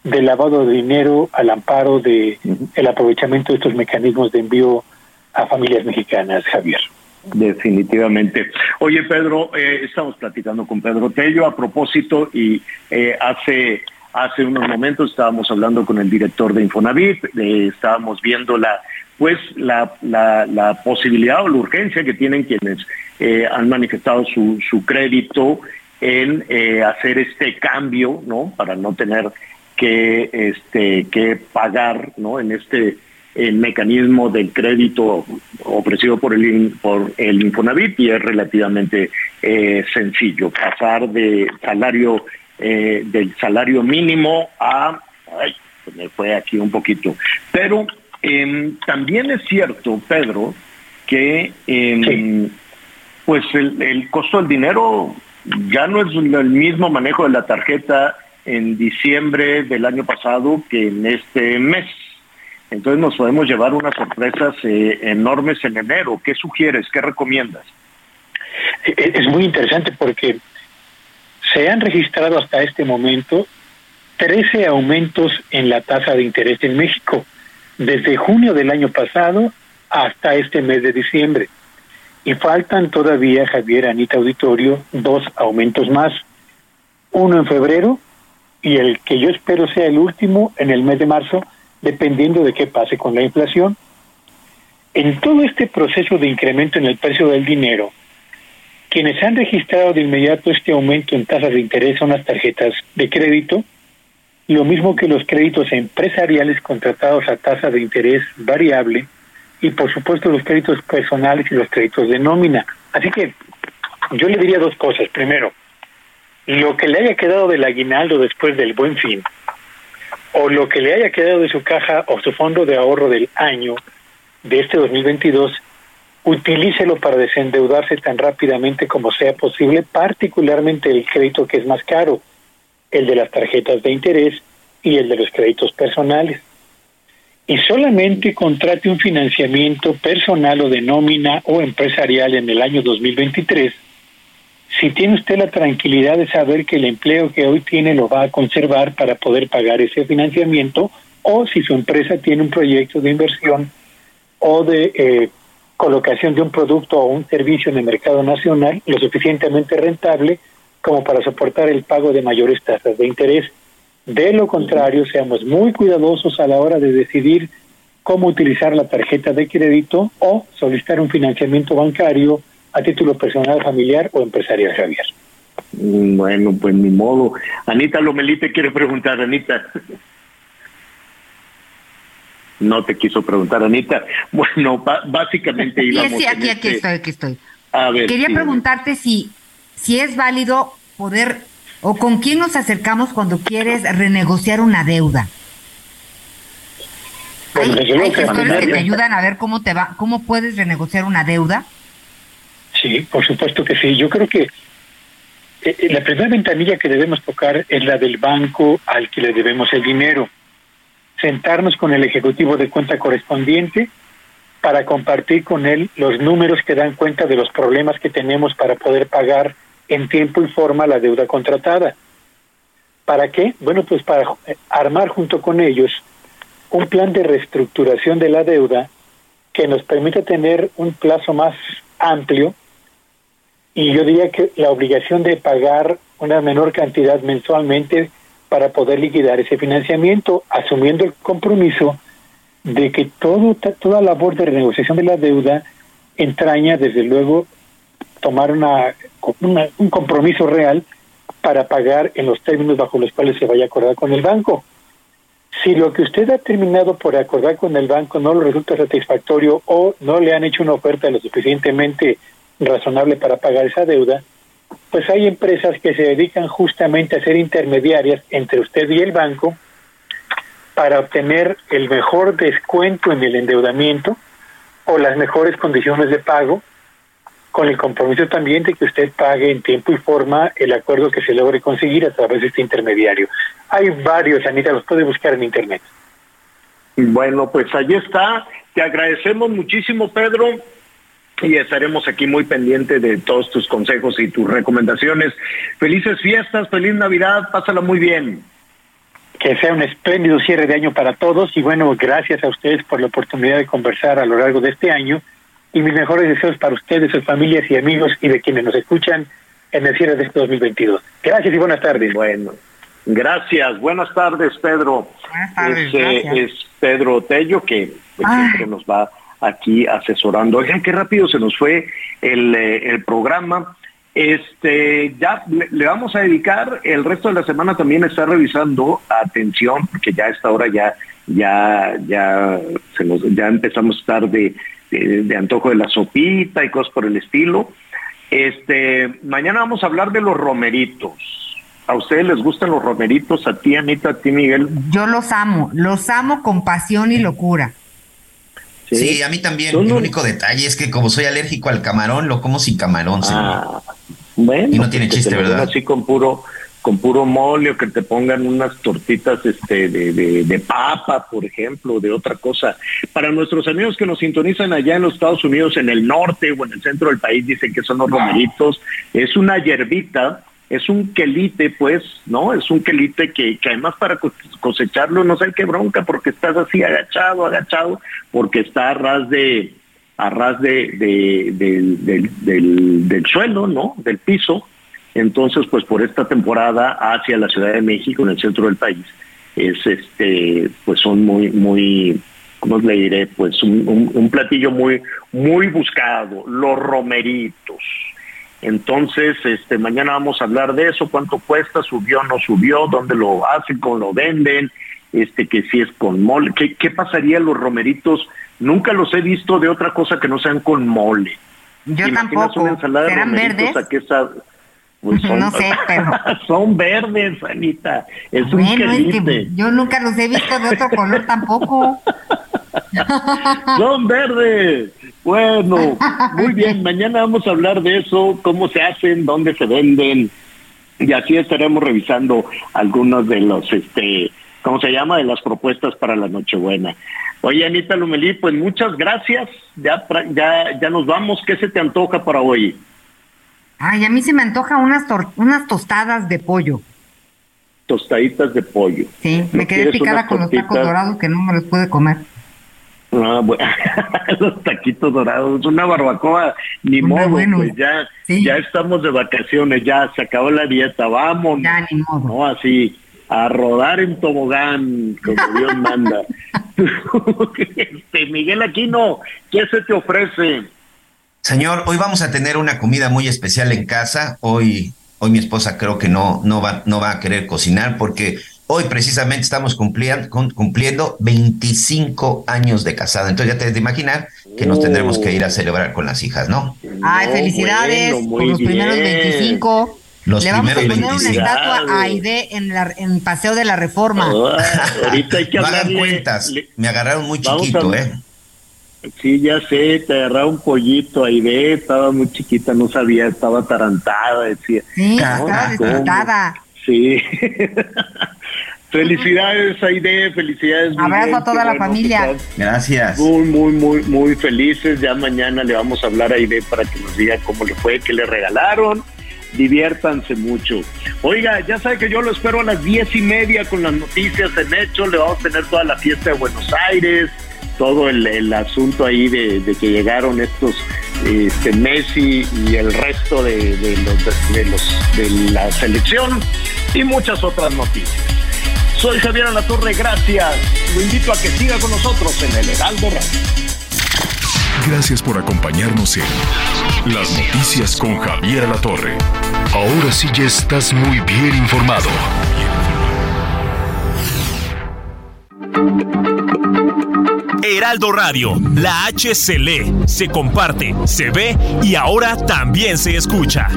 del lavado de dinero al amparo de el aprovechamiento de estos mecanismos de envío a familias mexicanas, Javier. Definitivamente. Oye, Pedro, eh, estamos platicando con Pedro Tello a propósito y eh, hace hace unos momentos estábamos hablando con el director de Infonavit, eh, estábamos viendo la pues la, la, la, posibilidad o la urgencia que tienen quienes han manifestado su, su crédito en eh, hacer este cambio, ¿no? Para no tener que, este, que pagar, ¿no? En este mecanismo del crédito ofrecido por el, por el Infonavit y es relativamente eh, sencillo. Pasar de salario eh, del salario mínimo a ay, me fue aquí un poquito. Pero em, también es cierto Pedro que em, pues el, el costo del dinero ya no es el mismo manejo de la tarjeta en diciembre del año pasado que en este mes. Entonces nos podemos llevar unas sorpresas eh, enormes en enero. ¿Qué sugieres? ¿Qué recomiendas? E-, e-, es muy interesante porque se han registrado hasta este momento 13 aumentos en la tasa de interés en México, desde junio del año pasado hasta este mes de diciembre. Y faltan todavía, Javier, Anita Auditorio, dos aumentos más. Uno en febrero y el que yo espero sea el último en el mes de marzo, dependiendo de qué pase con la inflación. En todo este proceso de incremento en el precio del dinero, quienes han registrado de inmediato este aumento en tasas de interés son las tarjetas de crédito, lo mismo que los créditos empresariales contratados a tasa de interés variable y por supuesto los créditos personales y los créditos de nómina. Así que yo le diría dos cosas. Primero, lo que le haya quedado del aguinaldo después del buen fin, o lo que le haya quedado de su caja o su fondo de ahorro del año de este 2022, utilícelo para desendeudarse tan rápidamente como sea posible, particularmente el crédito que es más caro, el de las tarjetas de interés y el de los créditos personales. Y solamente contrate un financiamiento personal o de nómina o empresarial en el año 2023 si tiene usted la tranquilidad de saber que el empleo que hoy tiene lo va a conservar para poder pagar ese financiamiento, o si su empresa tiene un proyecto de inversión o de eh, colocación de un producto o un servicio en el mercado nacional lo suficientemente rentable como para soportar el pago de mayores tasas de interés. De lo contrario, seamos muy cuidadosos a la hora de decidir cómo utilizar la tarjeta de crédito o solicitar un financiamiento bancario a título personal, familiar o empresarial, Javier. Mm, bueno, pues ni modo. Anita Lomelite quiere preguntar, Anita. No te quiso preguntar, Anita. Bueno, básicamente íbamos. Sí, aquí, aquí este estoy, aquí estoy. A ver, Quería preguntarte si, si es válido poder o con quién nos acercamos cuando quieres renegociar una deuda. hay, hay gestores que te ayudan a ver cómo te va, cómo puedes renegociar una deuda. Sí, por supuesto que sí. Yo creo que eh, eh, la primera ventanilla que debemos tocar es la del banco al que le debemos el dinero. Sentarnos con el ejecutivo de cuenta correspondiente para compartir con él los números que dan cuenta de los problemas que tenemos para poder pagar en tiempo y forma la deuda contratada. ¿Para qué? Bueno, pues para eh, armar junto con ellos un plan de reestructuración de la deuda que nos permita tener un plazo más amplio y yo diría que la obligación de pagar una menor cantidad mensualmente para poder liquidar ese financiamiento, asumiendo el compromiso de que todo, toda labor de renegociación de la deuda entraña, desde luego, tomar una, un compromiso real para pagar en los términos bajo los cuales se vaya a acordar con el banco. Si lo que usted ha terminado por acordar con el banco no le resulta satisfactorio o no le han hecho una oferta lo suficientemente razonable para pagar esa deuda, pues hay empresas que se dedican justamente a ser intermediarias entre usted y el banco para obtener el mejor descuento en el endeudamiento o las mejores condiciones de pago, con el compromiso también de que usted pague en tiempo y forma el acuerdo que se logre conseguir a través de este intermediario. Hay varios, Anita, los puede buscar en Internet. Bueno, pues ahí está. Te agradecemos muchísimo, Pedro y estaremos aquí muy pendientes de todos tus consejos y tus recomendaciones. Felices fiestas, feliz Navidad, pásala muy bien. Que sea un espléndido cierre de año para todos y bueno, gracias a ustedes por la oportunidad de conversar a lo largo de este año y mis mejores deseos para ustedes, sus familias y amigos y de quienes nos escuchan en el cierre de este 2022. Gracias y buenas tardes. Bueno, gracias. Buenas tardes, Pedro. Buenas tardes, es, Pedro Tello que pues, siempre nos va aquí asesorando. Oigan, qué rápido se nos fue el, eh, el programa. Este, ya le, vamos a dedicar el resto de la semana también está revisando, atención, porque ya a esta hora ya, ya, ya, se nos, ya empezamos a estar de, de, antojo de la sopita y cosas por el estilo. Este, mañana vamos a hablar de los romeritos. ¿A ustedes les gustan los romeritos? ¿A ti, Anita? ¿A ti, Miguel? Yo los amo, los amo con pasión y locura. Sí, a mí también. El único detalle es que como soy alérgico al camarón, lo como sin camarón. Ah, bueno, y no tiene pues chiste, ¿verdad? Así con puro con puro mole o que te pongan unas tortitas este de, de, de, papa, por ejemplo, de otra cosa. Para nuestros amigos que nos sintonizan allá en los Estados Unidos, en el norte o en el centro del país, dicen que son los romeritos. Es una hierbita es un quelite, pues, ¿no? Es un quelite que, además para cosecharlo no sé qué bronca, porque estás así agachado, agachado, porque está a ras de, a ras de, del, del suelo, ¿no? Del piso. Entonces, pues por esta temporada hacia la Ciudad de México, en el centro del país, es este, pues son muy, muy, ¿cómo le diré? Pues un, platillo muy, muy buscado, los romeritos. Entonces, este, mañana vamos a hablar de eso, cuánto cuesta, subió, no subió, dónde lo hacen, cómo lo venden, este, que si es con mole, ¿qué, qué pasaría los romeritos? Nunca los he visto de otra cosa que no sean con mole. Yo tampoco. Una ensalada ¿Serán verdes? Pues son, no *laughs* sé, pero... son verdes, Anita. Es un que yo nunca los he visto de otro color tampoco. *laughs* son verdes. Bueno, muy bien. Mañana vamos a hablar de eso, cómo se hacen, dónde se venden. Y así estaremos revisando algunos de los, este, ¿cómo se llama? De las propuestas para la Nochebuena. Oye, Anita Lumelí, pues muchas gracias. Ya, ya, ya nos vamos. ¿Qué se te antoja para hoy? Ay, a mí se me antoja unas, unas tostadas de pollo. Tostaditas de pollo. Sí, me quedé picada con los tacos dorados que no me los pude comer. Ah, bueno, *laughs* los taquitos dorados, una barbacoa, ni modo, pues ya, ya estamos de vacaciones, ya se acabó la dieta, vamos. Ya, ni modo. No, así, a rodar en tobogán, como Dios manda. *laughs* *laughs* este, Miguel Aquino, ¿qué se te ofrece? Señor, hoy vamos a tener una comida muy especial en casa. Hoy, hoy mi esposa creo que no, no, va, no va a querer cocinar porque hoy precisamente estamos cumpliendo, cumpliendo 25 años de casada. Entonces ya te debes de imaginar que nos tendremos que ir a celebrar con las hijas, ¿no? Ay, felicidades por los primeros 25. Los Le vamos a poner una estatua a Aide en, la, en Paseo de la Reforma. ahorita hay que *laughs* no hagan cuentas. Me agarraron muy chiquito, ¿eh? Sí, ya sé, te agarraba un pollito ahí de, estaba muy chiquita, no sabía, estaba atarantada, decía. Sí, estaba Sí. *laughs* felicidades, Aide, felicidades. Abrazo a toda la familia. Gracias. Muy, muy, muy, muy felices. Ya mañana le vamos a hablar a Aide para que nos diga cómo le fue, qué le regalaron. Diviértanse mucho. Oiga, ya sabe que yo lo espero a las diez y media con las noticias en hecho. Le vamos a tener toda la fiesta de Buenos Aires todo el, asunto ahí de, que llegaron estos este, Messi y el resto de, los, de, la selección y muchas otras noticias. Soy Javier Alatorre, gracias. Lo invito a que siga con nosotros en el Heraldo Radio. Gracias por acompañarnos en Las Noticias con Javier Alatorre. Ahora sí ya estás muy bien informado. Heraldo Radio, la H se lee, se comparte, se ve y ahora también se escucha.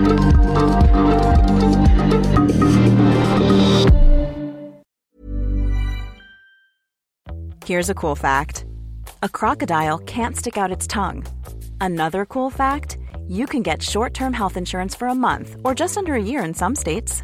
Here's a cool fact. A crocodile can't stick out its tongue. Another cool fact, you can get short-term health insurance for a month or just under a year in some states.